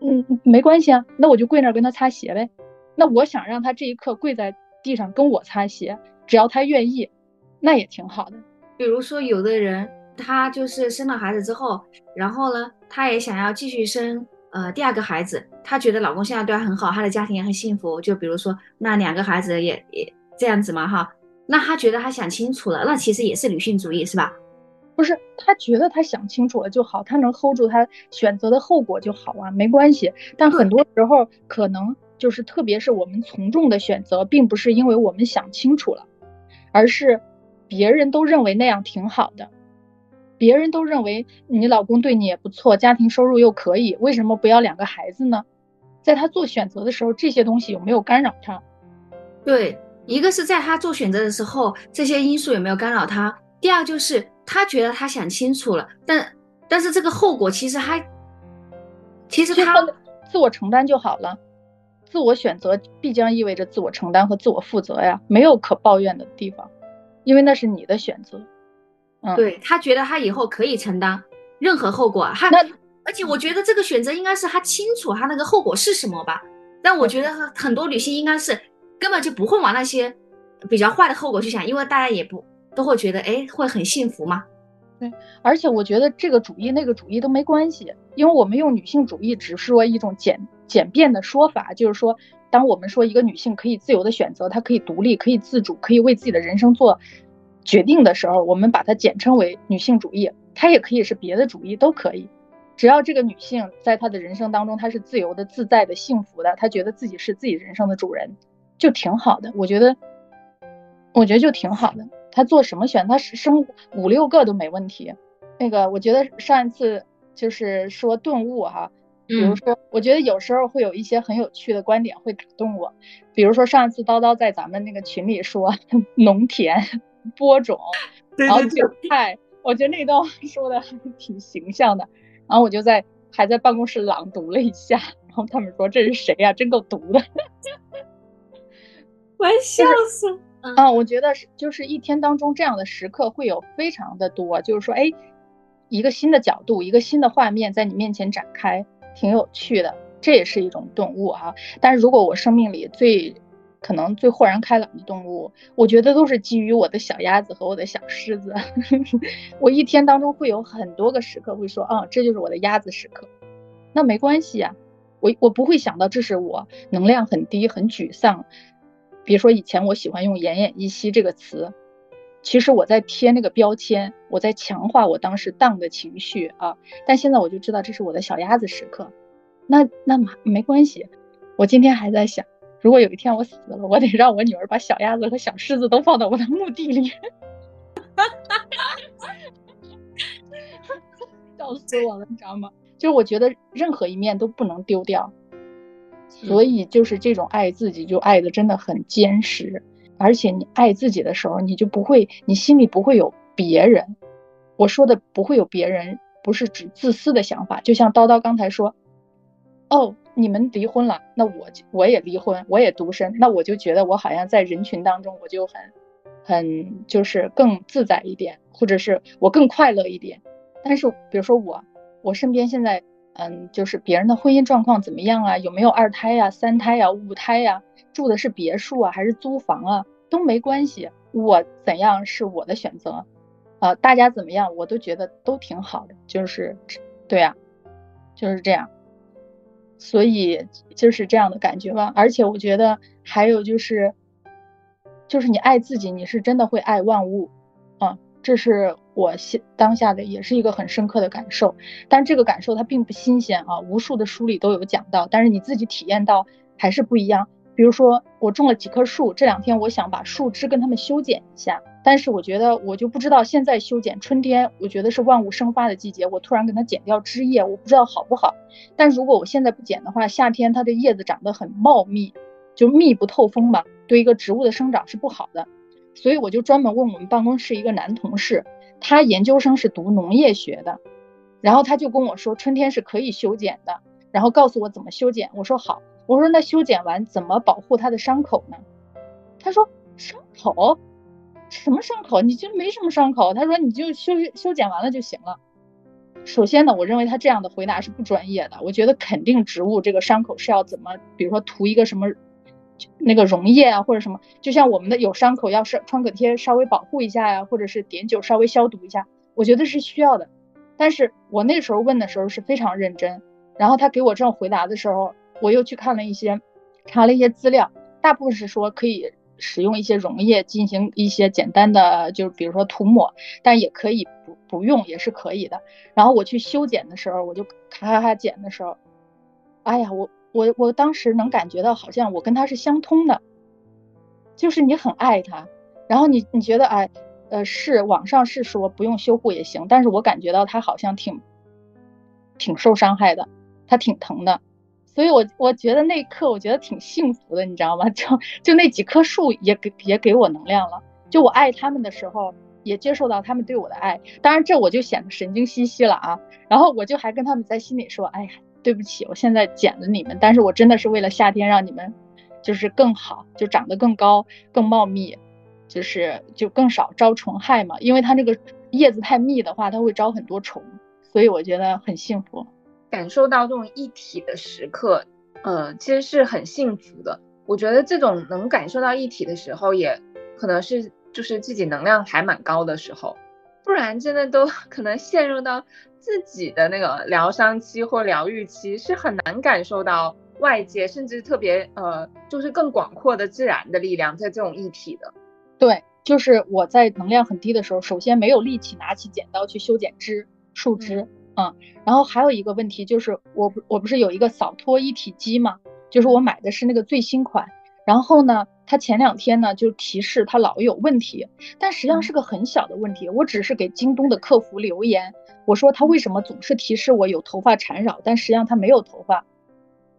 嗯，没关系啊，那我就跪那儿跟他擦鞋呗。那我想让他这一刻跪在地上跟我擦鞋，只要他愿意，那也挺好的。比如说，有的人他就是生了孩子之后，然后呢，他也想要继续生呃第二个孩子，她觉得老公现在对她很好，她的家庭也很幸福。就比如说，那两个孩子也也这样子嘛，哈。那她觉得她想清楚了，那其实也是女性主义，是吧？不是，她觉得她想清楚了就好，她能 hold 住她选择的后果就好啊，没关系。但很多时候可能就是，特别是我们从众的选择，并不是因为我们想清楚了，而是别人都认为那样挺好的，别人都认为你老公对你也不错，家庭收入又可以，为什么不要两个孩子呢？在他做选择的时候，这些东西有没有干扰他？对。一个是在他做选择的时候，这些因素有没有干扰他？第二就是他觉得他想清楚了，但但是这个后果其实还，其实他自我承担就好了，自我选择必将意味着自我承担和自我负责呀，没有可抱怨的地方，因为那是你的选择。嗯，对他觉得他以后可以承担任何后果，他而且我觉得这个选择应该是他清楚他那个后果是什么吧。但我觉得很多女性应该是根本就不会往那些比较坏的后果去想，因为大家也不都会觉得，哎，会很幸福嘛。对，而且我觉得这个主义那个主义都没关系，因为我们用女性主义只是说一种简简便的说法，就是说，当我们说一个女性可以自由的选择，她可以独立，可以自主，可以为自己的人生做决定的时候，我们把它简称为女性主义，它也可以是别的主义，都可以。只要这个女性在她的人生当中，她是自由的、自在的、幸福的，她觉得自己是自己人生的主人，就挺好的。我觉得，我觉得就挺好的。她做什么选，她是生五六个都没问题。那个，我觉得上一次就是说顿悟哈，比如说，我觉得有时候会有一些很有趣的观点会打动我。比如说上一次叨叨在咱们那个群里说 农田播种，然后韭菜，我觉得那段话说的还挺形象的。然后我就在还在办公室朗读了一下，然后他们说这是谁呀？真够毒的，我笑死。啊，我觉得是就是一天当中这样的时刻会有非常的多，就是说，哎，一个新的角度，一个新的画面在你面前展开，挺有趣的，这也是一种顿悟哈。但是如果我生命里最可能最豁然开朗的动物，我觉得都是基于我的小鸭子和我的小狮子。我一天当中会有很多个时刻会说，啊，这就是我的鸭子时刻。那没关系呀，我我不会想到这是我能量很低、很沮丧。比如说以前我喜欢用奄奄一息这个词，其实我在贴那个标签，我在强化我当时荡的情绪啊。但现在我就知道这是我的小鸭子时刻。那那没关系，我今天还在想。如果有一天我死了，我得让我女儿把小鸭子和小狮子都放到我的墓地里，笑死我了，你知道吗？就是我觉得任何一面都不能丢掉，所以就是这种爱自己，就爱的真的很坚实。而且你爱自己的时候，你就不会，你心里不会有别人。我说的不会有别人，不是指自私的想法。就像叨叨刚才说，哦。你们离婚了，那我就我也离婚，我也独身，那我就觉得我好像在人群当中，我就很很就是更自在一点，或者是我更快乐一点。但是比如说我，我身边现在，嗯，就是别人的婚姻状况怎么样啊？有没有二胎呀、三胎呀、五胎呀？住的是别墅啊，还是租房啊？都没关系，我怎样是我的选择，呃，大家怎么样，我都觉得都挺好的，就是对呀，就是这样。所以就是这样的感觉吧，而且我觉得还有就是，就是你爱自己，你是真的会爱万物，啊，这是我现当下的也是一个很深刻的感受。但这个感受它并不新鲜啊，无数的书里都有讲到，但是你自己体验到还是不一样。比如说我种了几棵树，这两天我想把树枝跟它们修剪一下。但是我觉得我就不知道现在修剪春天，我觉得是万物生发的季节，我突然给它剪掉枝叶，我不知道好不好。但如果我现在不剪的话，夏天它的叶子长得很茂密，就密不透风嘛，对一个植物的生长是不好的。所以我就专门问我们办公室一个男同事，他研究生是读农业学的，然后他就跟我说春天是可以修剪的，然后告诉我怎么修剪。我说好，我说那修剪完怎么保护它的伤口呢？他说伤口。什么伤口？你就没什么伤口。他说你就修修剪完了就行了。首先呢，我认为他这样的回答是不专业的。我觉得肯定植物这个伤口是要怎么，比如说涂一个什么那个溶液啊，或者什么，就像我们的有伤口要是创可贴稍微保护一下呀，或者是碘酒稍微消毒一下，我觉得是需要的。但是我那时候问的时候是非常认真，然后他给我这种回答的时候，我又去看了一些，查了一些资料，大部分是说可以。使用一些溶液进行一些简单的，就是比如说涂抹，但也可以不不用，也是可以的。然后我去修剪的时候，我就咔咔咔剪的时候，哎呀，我我我当时能感觉到，好像我跟他是相通的，就是你很爱他，然后你你觉得哎，呃，是网上是说不用修护也行，但是我感觉到他好像挺挺受伤害的，他挺疼的。所以，我我觉得那一刻，我觉得挺幸福的，你知道吗？就就那几棵树也给也给我能量了。就我爱他们的时候，也接受到他们对我的爱。当然，这我就显得神经兮兮了啊。然后我就还跟他们在心里说：“哎呀，对不起，我现在剪了你们，但是我真的是为了夏天让你们就是更好，就长得更高、更茂密，就是就更少招虫害嘛。因为它那个叶子太密的话，它会招很多虫，所以我觉得很幸福。”感受到这种一体的时刻，呃，其实是很幸福的。我觉得这种能感受到一体的时候，也可能是就是自己能量还蛮高的时候，不然真的都 可能陷入到自己的那个疗伤期或疗愈期，是很难感受到外界，甚至特别呃，就是更广阔的自然的力量在这种一体的。对，就是我在能量很低的时候，首先没有力气拿起剪刀去修剪枝树枝，嗯，然后还有一个问题就是，我不我不是有一个扫拖一体机嘛？就是我买的是那个最新款，然后呢，它前两天呢就提示它老有问题，但实际上是个很小的问题。我只是给京东的客服留言，我说它为什么总是提示我有头发缠绕，但实际上它没有头发。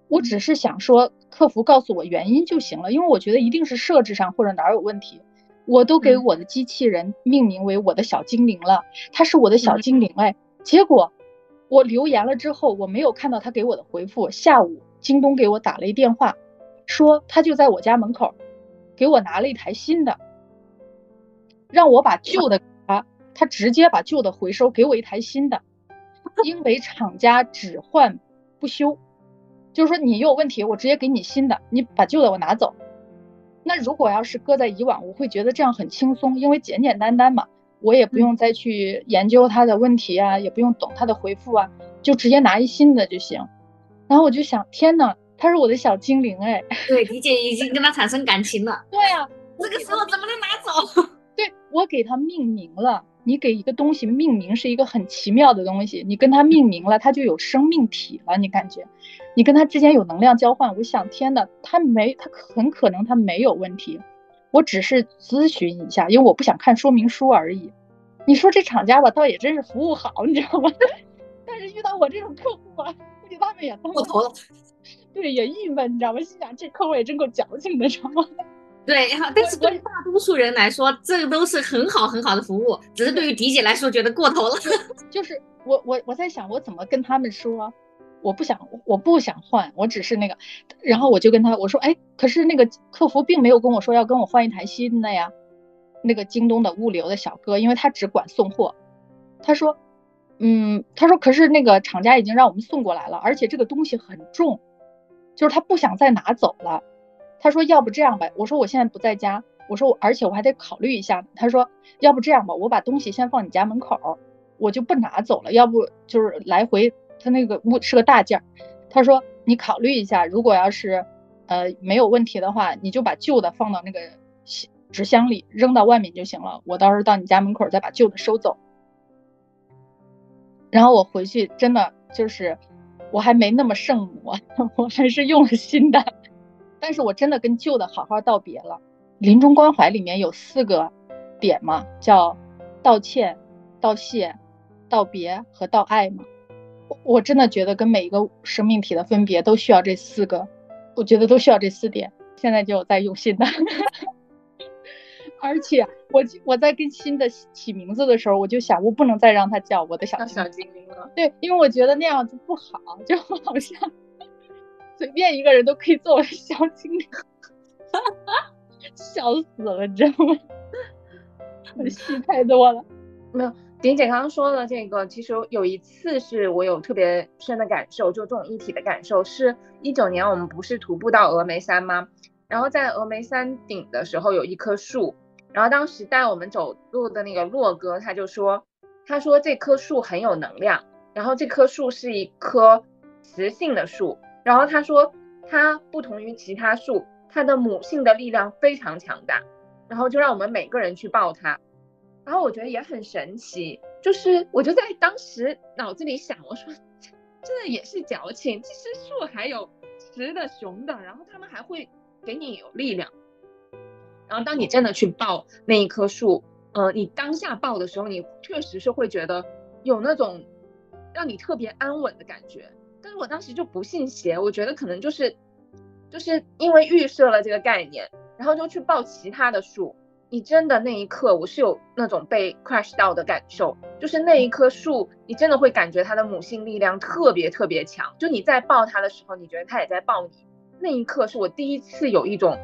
我只是想说，客服告诉我原因就行了，因为我觉得一定是设置上或者哪儿有问题。我都给我的机器人命名为我的小精灵了，它是我的小精灵哎。结果我留言了之后，我没有看到他给我的回复。下午。京东给我打了一电话，说他就在我家门口，给我拿了一台新的，让我把旧的他，他直接把旧的回收，给我一台新的，因为厂家只换不修，就是说你有问题，我直接给你新的，你把旧的我拿走。那如果要是搁在以往，我会觉得这样很轻松，因为简简单单嘛，我也不用再去研究他的问题啊，也不用懂他的回复啊，就直接拿一新的就行。然后我就想，天呐，他是我的小精灵哎！对，李姐已经跟他产生感情了。对呀，这个时候怎么能拿走？对我给他命名了。你给一个东西命名是一个很奇妙的东西，你跟他命名了，他就有生命体了。你感觉，你跟他之间有能量交换。我想，天呐，他没，他很可能他没有问题。我只是咨询一下，因为我不想看说明书而已。你说这厂家吧，倒也真是服务好，你知道吗？但是遇到我这种客户啊，估计。他们也过头了，对，也郁闷，你知道吗？心想这客户也真够矫情的，知道吗？对，但是对大多数人来说，这都是很好很好的服务，只是对于迪姐来说觉得过头了。就是我我我在想，我怎么跟他们说？我不想我不想换，我只是那个，然后我就跟他我说，哎，可是那个客服并没有跟我说要跟我换一台新的呀。那个京东的物流的小哥，因为他只管送货，他说。嗯，他说，可是那个厂家已经让我们送过来了，而且这个东西很重，就是他不想再拿走了。他说，要不这样吧，我说我现在不在家，我说我，而且我还得考虑一下。他说，要不这样吧，我把东西先放你家门口，我就不拿走了。要不就是来回，他那个物是个大件儿。他说，你考虑一下，如果要是呃没有问题的话，你就把旧的放到那个纸箱里扔到外面就行了。我到时候到你家门口再把旧的收走。然后我回去真的就是，我还没那么圣母，我还是用了新的，但是我真的跟旧的好好道别了。临终关怀里面有四个点嘛，叫道歉、道谢、道别和道爱嘛。我真的觉得跟每一个生命体的分别都需要这四个，我觉得都需要这四点。现在就在用心的。而且我我在跟新的起名字的时候，我就想，我不能再让他叫我的小小精灵了。对，因为我觉得那样子不好，就好像随便一个人都可以做我的小精灵，笑死了，你知道吗？戏太多了。没有，丁姐刚刚说的这个，其实有一次是我有特别深的感受，就这种一体的感受，是一九年我们不是徒步到峨眉山吗？然后在峨眉山顶的时候有一棵树。然后当时带我们走路的那个洛哥，他就说，他说这棵树很有能量，然后这棵树是一棵雌性的树，然后他说它不同于其他树，它的母性的力量非常强大，然后就让我们每个人去抱它，然后我觉得也很神奇，就是我就在当时脑子里想，我说这也是矫情，其实树还有雌的雄的，然后它们还会给你有力量。然后当你真的去抱那一棵树，呃，你当下抱的时候，你确实是会觉得有那种让你特别安稳的感觉。但是我当时就不信邪，我觉得可能就是就是因为预设了这个概念，然后就去抱其他的树。你真的那一刻，我是有那种被 crush 到的感受，就是那一棵树，你真的会感觉它的母性力量特别特别强。就你在抱它的时候，你觉得它也在抱你。那一刻是我第一次有一种。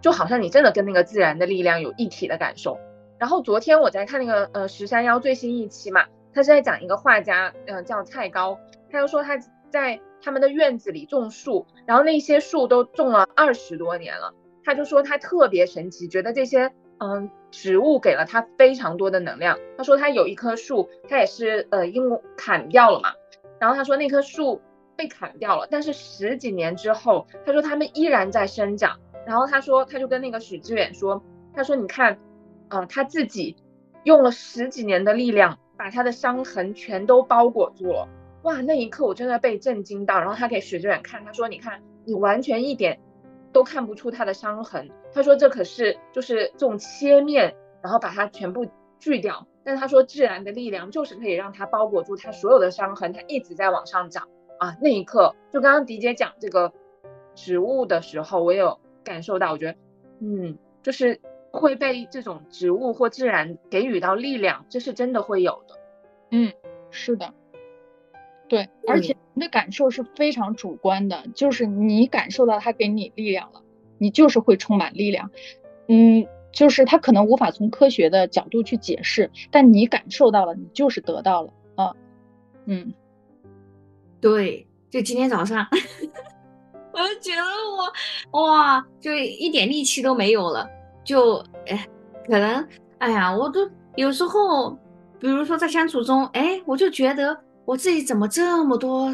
就好像你真的跟那个自然的力量有一体的感受。然后昨天我在看那个呃十三幺最新一期嘛，他是在讲一个画家，嗯叫蔡高，他就说他在他们的院子里种树，然后那些树都种了二十多年了。他就说他特别神奇，觉得这些嗯植物给了他非常多的能量。他说他有一棵树，他也是呃因为砍掉了嘛，然后他说那棵树被砍掉了，但是十几年之后，他说他们依然在生长。然后他说他就跟那个许知远说，他说你看，嗯他自己用了十几年的力量，把他的伤痕全都包裹住了。哇，那一刻我真的被震惊到。然后他给许知远看，他说你看你完全一点。都看不出他的伤痕。他说这可是就是这种切面，然后把它全部锯掉。但他说自然的力量就是可以让它包裹住他所有的伤痕，它一直在往上涨啊。那一刻，就刚刚迪姐讲这个植物的时候，我有感受到，我觉得，嗯，就是会被这种植物或自然给予到力量，这是真的会有的。嗯，是的。对，而且你的感受是非常主观的，就是你感受到他给你力量了，你就是会充满力量。嗯，就是他可能无法从科学的角度去解释，但你感受到了，你就是得到了啊。嗯，对，就今天早上，我就觉得我哇，就一点力气都没有了，就哎，可能哎呀，我都有时候，比如说在相处中，哎，我就觉得。我自己怎么这么多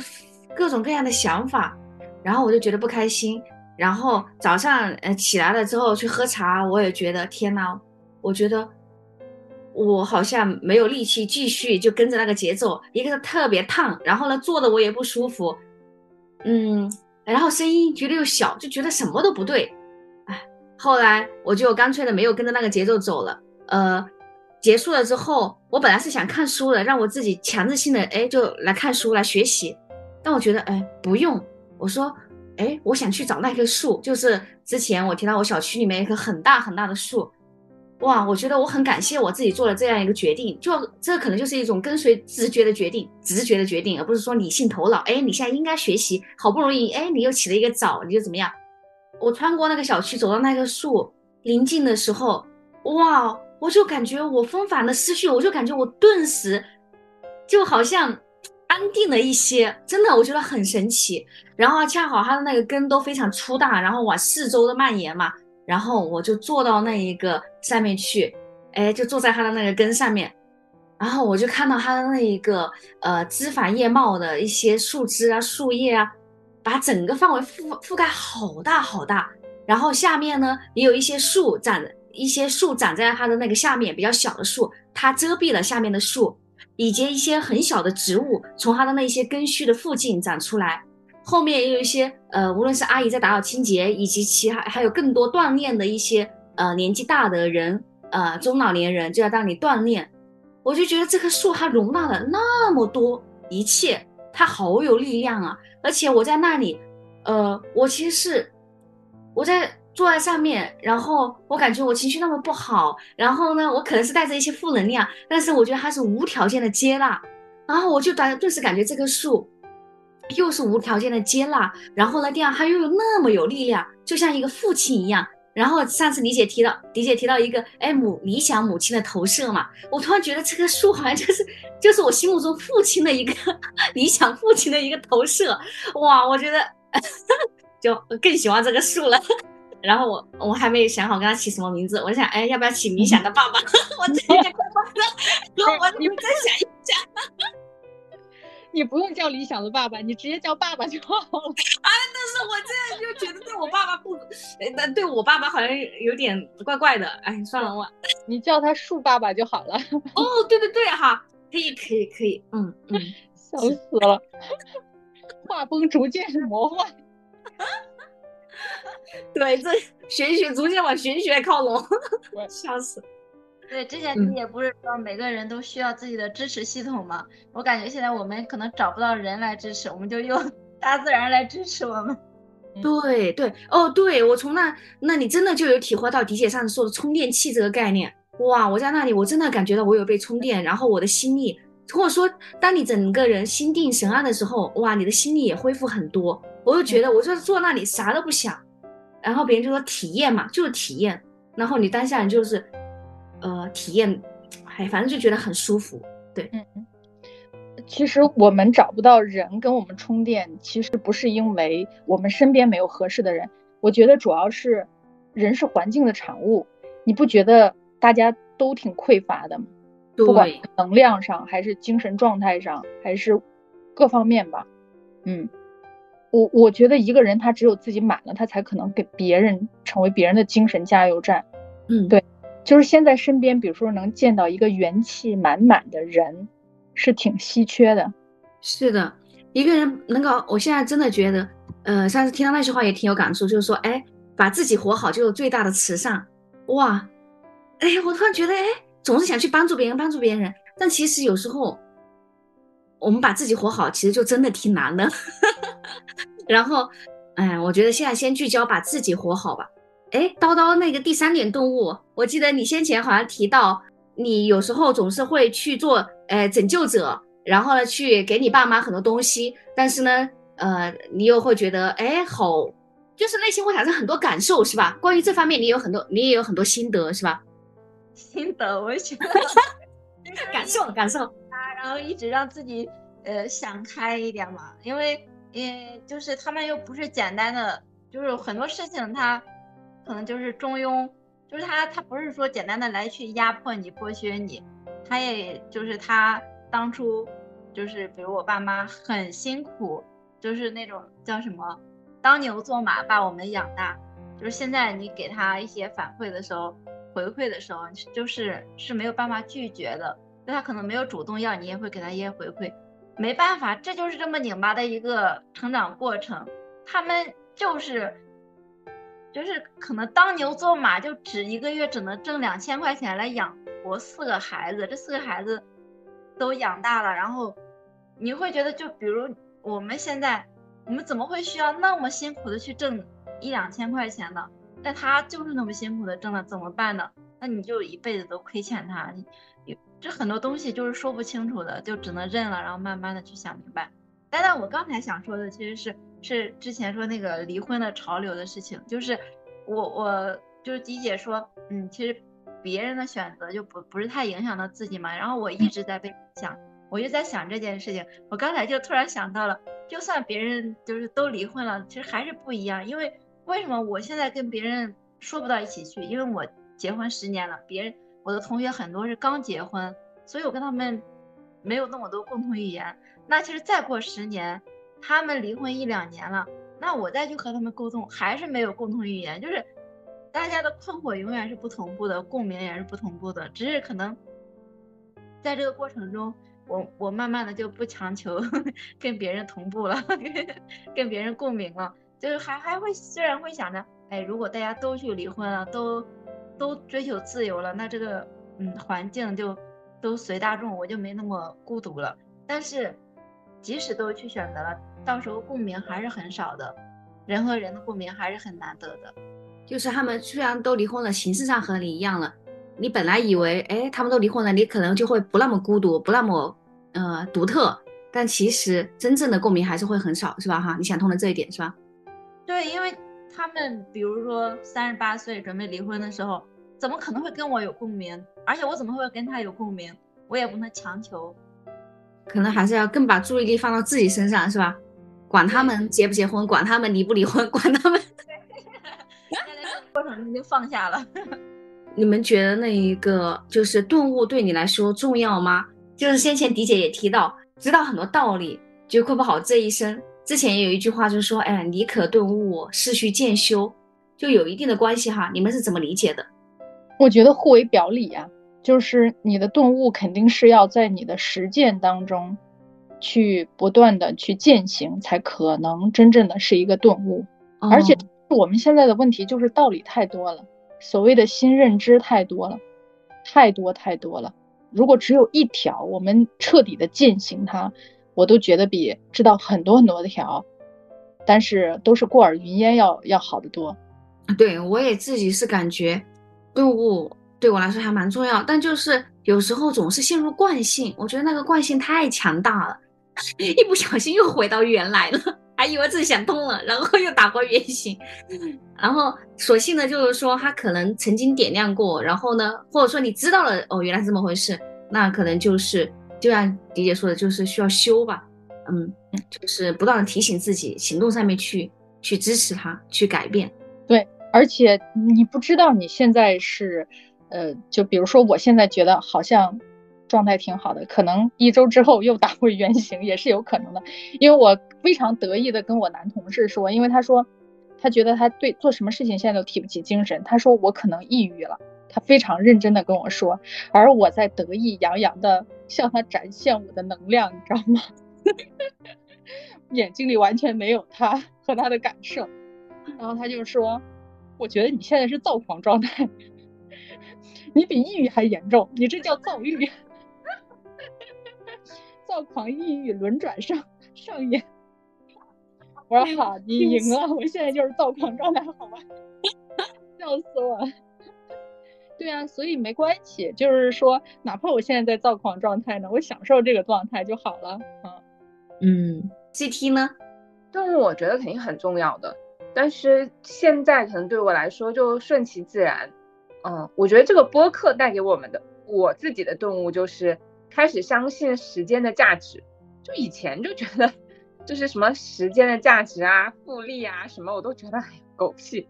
各种各样的想法，然后我就觉得不开心。然后早上呃起来了之后去喝茶，我也觉得天呐，我觉得我好像没有力气继续就跟着那个节奏。一个是特别烫，然后呢坐的我也不舒服，嗯，然后声音觉得又小，就觉得什么都不对。哎，后来我就干脆的没有跟着那个节奏走了，呃。结束了之后，我本来是想看书的，让我自己强制性的哎就来看书来学习，但我觉得哎不用，我说哎我想去找那棵树，就是之前我提到我小区里面一棵很大很大的树，哇，我觉得我很感谢我自己做了这样一个决定，就这可能就是一种跟随直觉的决定，直觉的决定，而不是说理性头脑，哎你现在应该学习，好不容易哎你又起了一个早，你就怎么样？我穿过那个小区走到那棵树临近的时候，哇！我就感觉我纷繁的思绪，我就感觉我顿时就好像安定了一些，真的，我觉得很神奇。然后恰好它的那个根都非常粗大，然后往四周的蔓延嘛，然后我就坐到那一个上面去，哎，就坐在它的那个根上面，然后我就看到它的那一个呃枝繁叶茂的一些树枝啊、树叶啊，把整个范围覆覆盖好大好大，然后下面呢也有一些树长。一些树长在它的那个下面，比较小的树，它遮蔽了下面的树，以及一些很小的植物从它的那些根须的附近长出来。后面也有一些呃，无论是阿姨在打扫清洁，以及其他还有更多锻炼的一些呃年纪大的人，呃中老年人就要让你锻炼。我就觉得这棵树它容纳了那么多一切，它好有力量啊！而且我在那里，呃，我其实是我在。坐在上面，然后我感觉我情绪那么不好，然后呢，我可能是带着一些负能量，但是我觉得他是无条件的接纳，然后我就顿顿时感觉这棵树又是无条件的接纳，然后呢，第二他又有那么有力量，就像一个父亲一样。然后上次李姐提到，李姐提到一个哎母理想母亲的投射嘛，我突然觉得这棵树好像就是就是我心目中父亲的一个 理想父亲的一个投射，哇，我觉得 就更喜欢这个树了。然后我我还没有想好跟他起什么名字，我想，哎，要不要起 理想的爸爸？我直接就快快的，我你们再想一想。你不用叫理想的爸爸，你直接叫爸爸就好了。啊，但是我这样就觉得对我爸爸不，那对我爸爸好像有点怪怪的。哎，算了，我你叫他树爸爸就好了。哦，对对对，哈，可以可以可以，嗯嗯，笑死了，画风逐渐魔幻。对，这玄学逐渐往玄学靠拢，笑死。对，之前你也不是说每个人都需要自己的支持系统吗？我感觉现在我们可能找不到人来支持，我们就用 大自然来支持我们。对对，哦，对我从那那里真的就有体会到迪姐上次说的充电器这个概念。哇，我在那里我真的感觉到我有被充电，然后我的心力，或者说当你整个人心定神安的时候，哇，你的心力也恢复很多。我就觉得我就是坐那里啥都不想。然后别人就说体验嘛，就是体验。然后你当下你就是，呃，体验，哎，反正就觉得很舒服。对，嗯嗯。其实我们找不到人跟我们充电，其实不是因为我们身边没有合适的人，我觉得主要是人是环境的产物。你不觉得大家都挺匮乏的吗？不管对，能量上，还是精神状态上，还是各方面吧。嗯，我我觉得一个人他只有自己满了，他才可能给别人成为别人的精神加油站。嗯，对就是现在身边，比如说能见到一个元气满满的人，是挺稀缺的。是的，一个人能够，我现在真的觉得，呃，上次听到那句话也挺有感触，就是说，哎，把自己活好就是最大的慈善。哇，哎，我突然觉得，哎，总是想去帮助别人，帮助别人，但其实有时候，我们把自己活好，其实就真的挺难的。然后，哎，我觉得现在先聚焦把自己活好吧。哎，叨叨那个第三点动物，我记得你先前好像提到，你有时候总是会去做，呃，拯救者，然后呢，去给你爸妈很多东西，但是呢，呃，你又会觉得，哎，好，就是内心会产生很多感受，是吧？关于这方面，你有很多，你也有很多心得，是吧？心得，我觉得 感受，感受啊，然后一直让自己呃想开一点嘛，因为呃就是他们又不是简单的，就是很多事情他可能就是中庸，就是他他不是说简单的来去压迫你、剥削你，他也就是他当初就是比如我爸妈很辛苦，就是那种叫什么当牛做马把我们养大，就是现在你给他一些反馈的时候。回馈的时候，就是是没有办法拒绝的，就他可能没有主动要，你也会给他一些回馈，没办法，这就是这么拧巴的一个成长过程。他们就是就是可能当牛做马，就只一个月只能挣两千块钱来养活四个孩子，这四个孩子都养大了，然后你会觉得，就比如我们现在，我们怎么会需要那么辛苦的去挣一两千块钱呢？但他就是那么辛苦的挣了，怎么办呢？那你就一辈子都亏欠他，你这很多东西就是说不清楚的，就只能认了，然后慢慢的去想明白。但但我刚才想说的其实是是之前说那个离婚的潮流的事情，就是我我就是迪姐说，嗯，其实别人的选择就不不是太影响到自己嘛。然后我一直在被想，我就在想这件事情。我刚才就突然想到了，就算别人就是都离婚了，其实还是不一样，因为。为什么我现在跟别人说不到一起去？因为我结婚十年了，别人我的同学很多是刚结婚，所以我跟他们没有那么多共同语言。那其实再过十年，他们离婚一两年了，那我再去和他们沟通，还是没有共同语言，就是大家的困惑永远是不同步的，共鸣也是不同步的，只是可能在这个过程中，我我慢慢的就不强求 跟别人同步了，跟别人共鸣了。就是还还会虽然会想着，哎，如果大家都去离婚了，都都追求自由了，那这个嗯环境就都随大众，我就没那么孤独了。但是即使都去选择了，到时候共鸣还是很少的，人和人的共鸣还是很难得的。就是他们虽然都离婚了，形式上和你一样了，你本来以为，哎，他们都离婚了，你可能就会不那么孤独，不那么呃独特，但其实真正的共鸣还是会很少，是吧？哈，你想通了这一点，是吧？对，因为他们比如说三十八岁准备离婚的时候，怎么可能会跟我有共鸣？而且我怎么会跟他有共鸣？我也不能强求。可能还是要更把注意力放到自己身上，是吧？管他们结不结婚，管他们离不离婚，管他们。现在这个过程中就放下了。你们觉得那一个就是顿悟对你来说重要吗？就是先前迪姐也提到，知道很多道理，就过不好这一生。之前也有一句话，就是说，哎，你可顿悟，事须渐修，就有一定的关系哈。你们是怎么理解的？我觉得互为表里啊，就是你的顿悟肯定是要在你的实践当中，去不断的去践行，才可能真正的是一个顿悟。哦、而且我们现在的问题就是道理太多了，所谓的新认知太多了，太多太多了。如果只有一条，我们彻底的践行它。我都觉得比知道很多很多的条，但是都是过耳云烟要要好得多。对我也自己是感觉顿悟对我来说还蛮重要，但就是有时候总是陷入惯性，我觉得那个惯性太强大了，一不小心又回到原来了，还以为自己想通了，然后又打回原形。然后所幸呢就是说他可能曾经点亮过，然后呢，或者说你知道了哦，原来是这么回事，那可能就是。就像迪姐说的，就是需要修吧，嗯，就是不断的提醒自己，行动上面去去支持他，去改变。对，而且你不知道你现在是，呃，就比如说我现在觉得好像状态挺好的，可能一周之后又打回原形也是有可能的。因为我非常得意的跟我男同事说，因为他说他觉得他对做什么事情现在都提不起精神，他说我可能抑郁了。他非常认真的跟我说，而我在得意洋洋的向他展现我的能量，你知道吗？眼睛里完全没有他和他的感受。然后他就说，我觉得你现在是躁狂状态，你比抑郁还严重，你这叫躁郁，躁狂抑郁轮转上上演。我说好，你赢了，我现在就是躁狂状态，好吧？笑死我了。对啊，所以没关系，就是说，哪怕我现在在躁狂状态呢，我享受这个状态就好了。嗯嗯，CT 呢？动物我觉得肯定很重要的，但是现在可能对我来说就顺其自然。嗯，我觉得这个播客带给我们的，我自己的顿悟就是开始相信时间的价值。就以前就觉得，就是什么时间的价值啊、复利啊什么，我都觉得哎狗屁。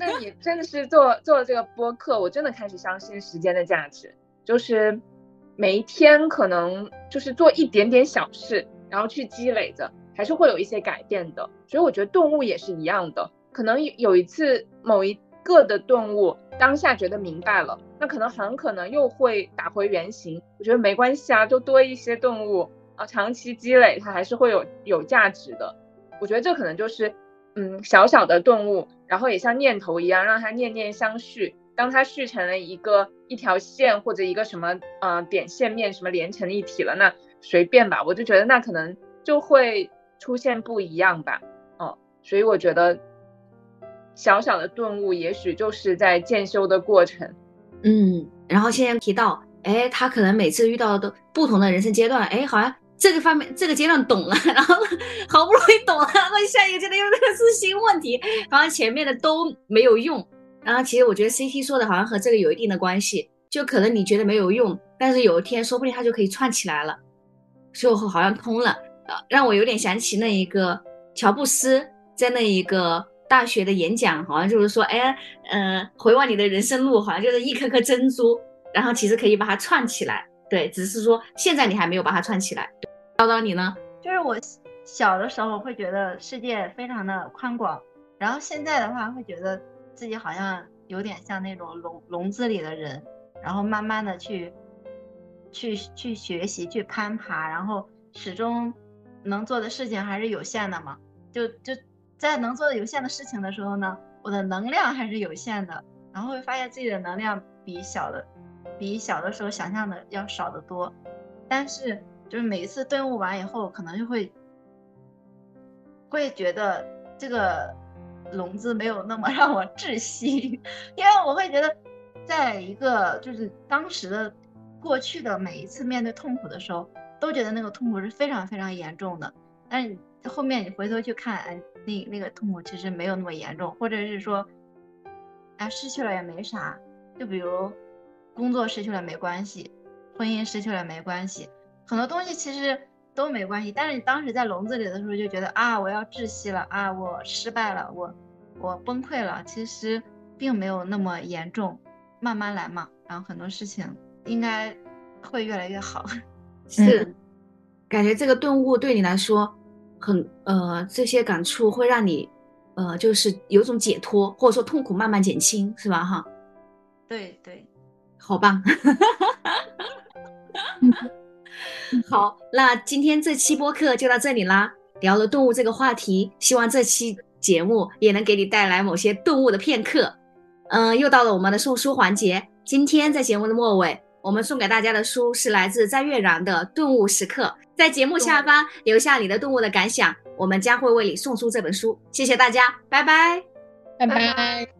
那你真的是做做了这个播客，我真的开始相信时间的价值，就是每一天可能就是做一点点小事，然后去积累着，还是会有一些改变的。所以我觉得动物也是一样的，可能有一次某一个的动物当下觉得明白了，那可能很可能又会打回原形。我觉得没关系啊，就多一些动物啊，长期积累它还是会有有价值的。我觉得这可能就是。嗯，小小的动物，然后也像念头一样，让它念念相续。当它续成了一个一条线或者一个什么呃点线面什么连成一体了，那随便吧，我就觉得那可能就会出现不一样吧。哦，所以我觉得小小的顿悟，也许就是在渐修的过程。嗯，然后现在提到，哎，他可能每次遇到的不同的人生阶段，哎，好像。这个方面，这个阶段懂了，然后好不容易懂了，那下一个阶段又是新问题，好像前面的都没有用。然后其实我觉得 CT 说的好像和这个有一定的关系，就可能你觉得没有用，但是有一天说不定它就可以串起来了，最后好像通了。呃，让我有点想起那一个乔布斯在那一个大学的演讲，好像就是说，哎，嗯，回望你的人生路，好像就是一颗颗珍珠，然后其实可以把它串起来。对，只是说现在你还没有把它串起来。叨叨你呢？就是我小的时候会觉得世界非常的宽广，然后现在的话会觉得自己好像有点像那种笼笼子里的人，然后慢慢的去去去学习去攀爬，然后始终能做的事情还是有限的嘛。就就在能做的有限的事情的时候呢，我的能量还是有限的，然后会发现自己的能量比小的比小的时候想象的要少得多，但是。就是每一次顿悟完以后，可能就会会觉得这个笼子没有那么 让我窒息，因为我会觉得，在一个就是当时的过去的每一次面对痛苦的时候，都觉得那个痛苦是非常非常严重的。但是后面你回头去看，哎，那那个痛苦其实没有那么严重，或者是说，哎，失去了也没啥。就比如工作失去了没关系，婚姻失去了没关系。很多东西其实都没关系，但是你当时在笼子里的时候就觉得啊，我要窒息了啊，我失败了，我我崩溃了。其实并没有那么严重，慢慢来嘛。然后很多事情应该会越来越好。是，感觉这个顿悟对你来说很呃，这些感触会让你呃，就是有种解脱，或者说痛苦慢慢减轻，是吧？哈。对对，好棒。好，那今天这期播客就到这里啦，聊了动物这个话题，希望这期节目也能给你带来某些动物的片刻。嗯，又到了我们的送书环节，今天在节目的末尾，我们送给大家的书是来自张悦然的《顿悟时刻》，在节目下方留下你的动物的感想，我们将会为你送出这本书。谢谢大家，拜拜，拜拜。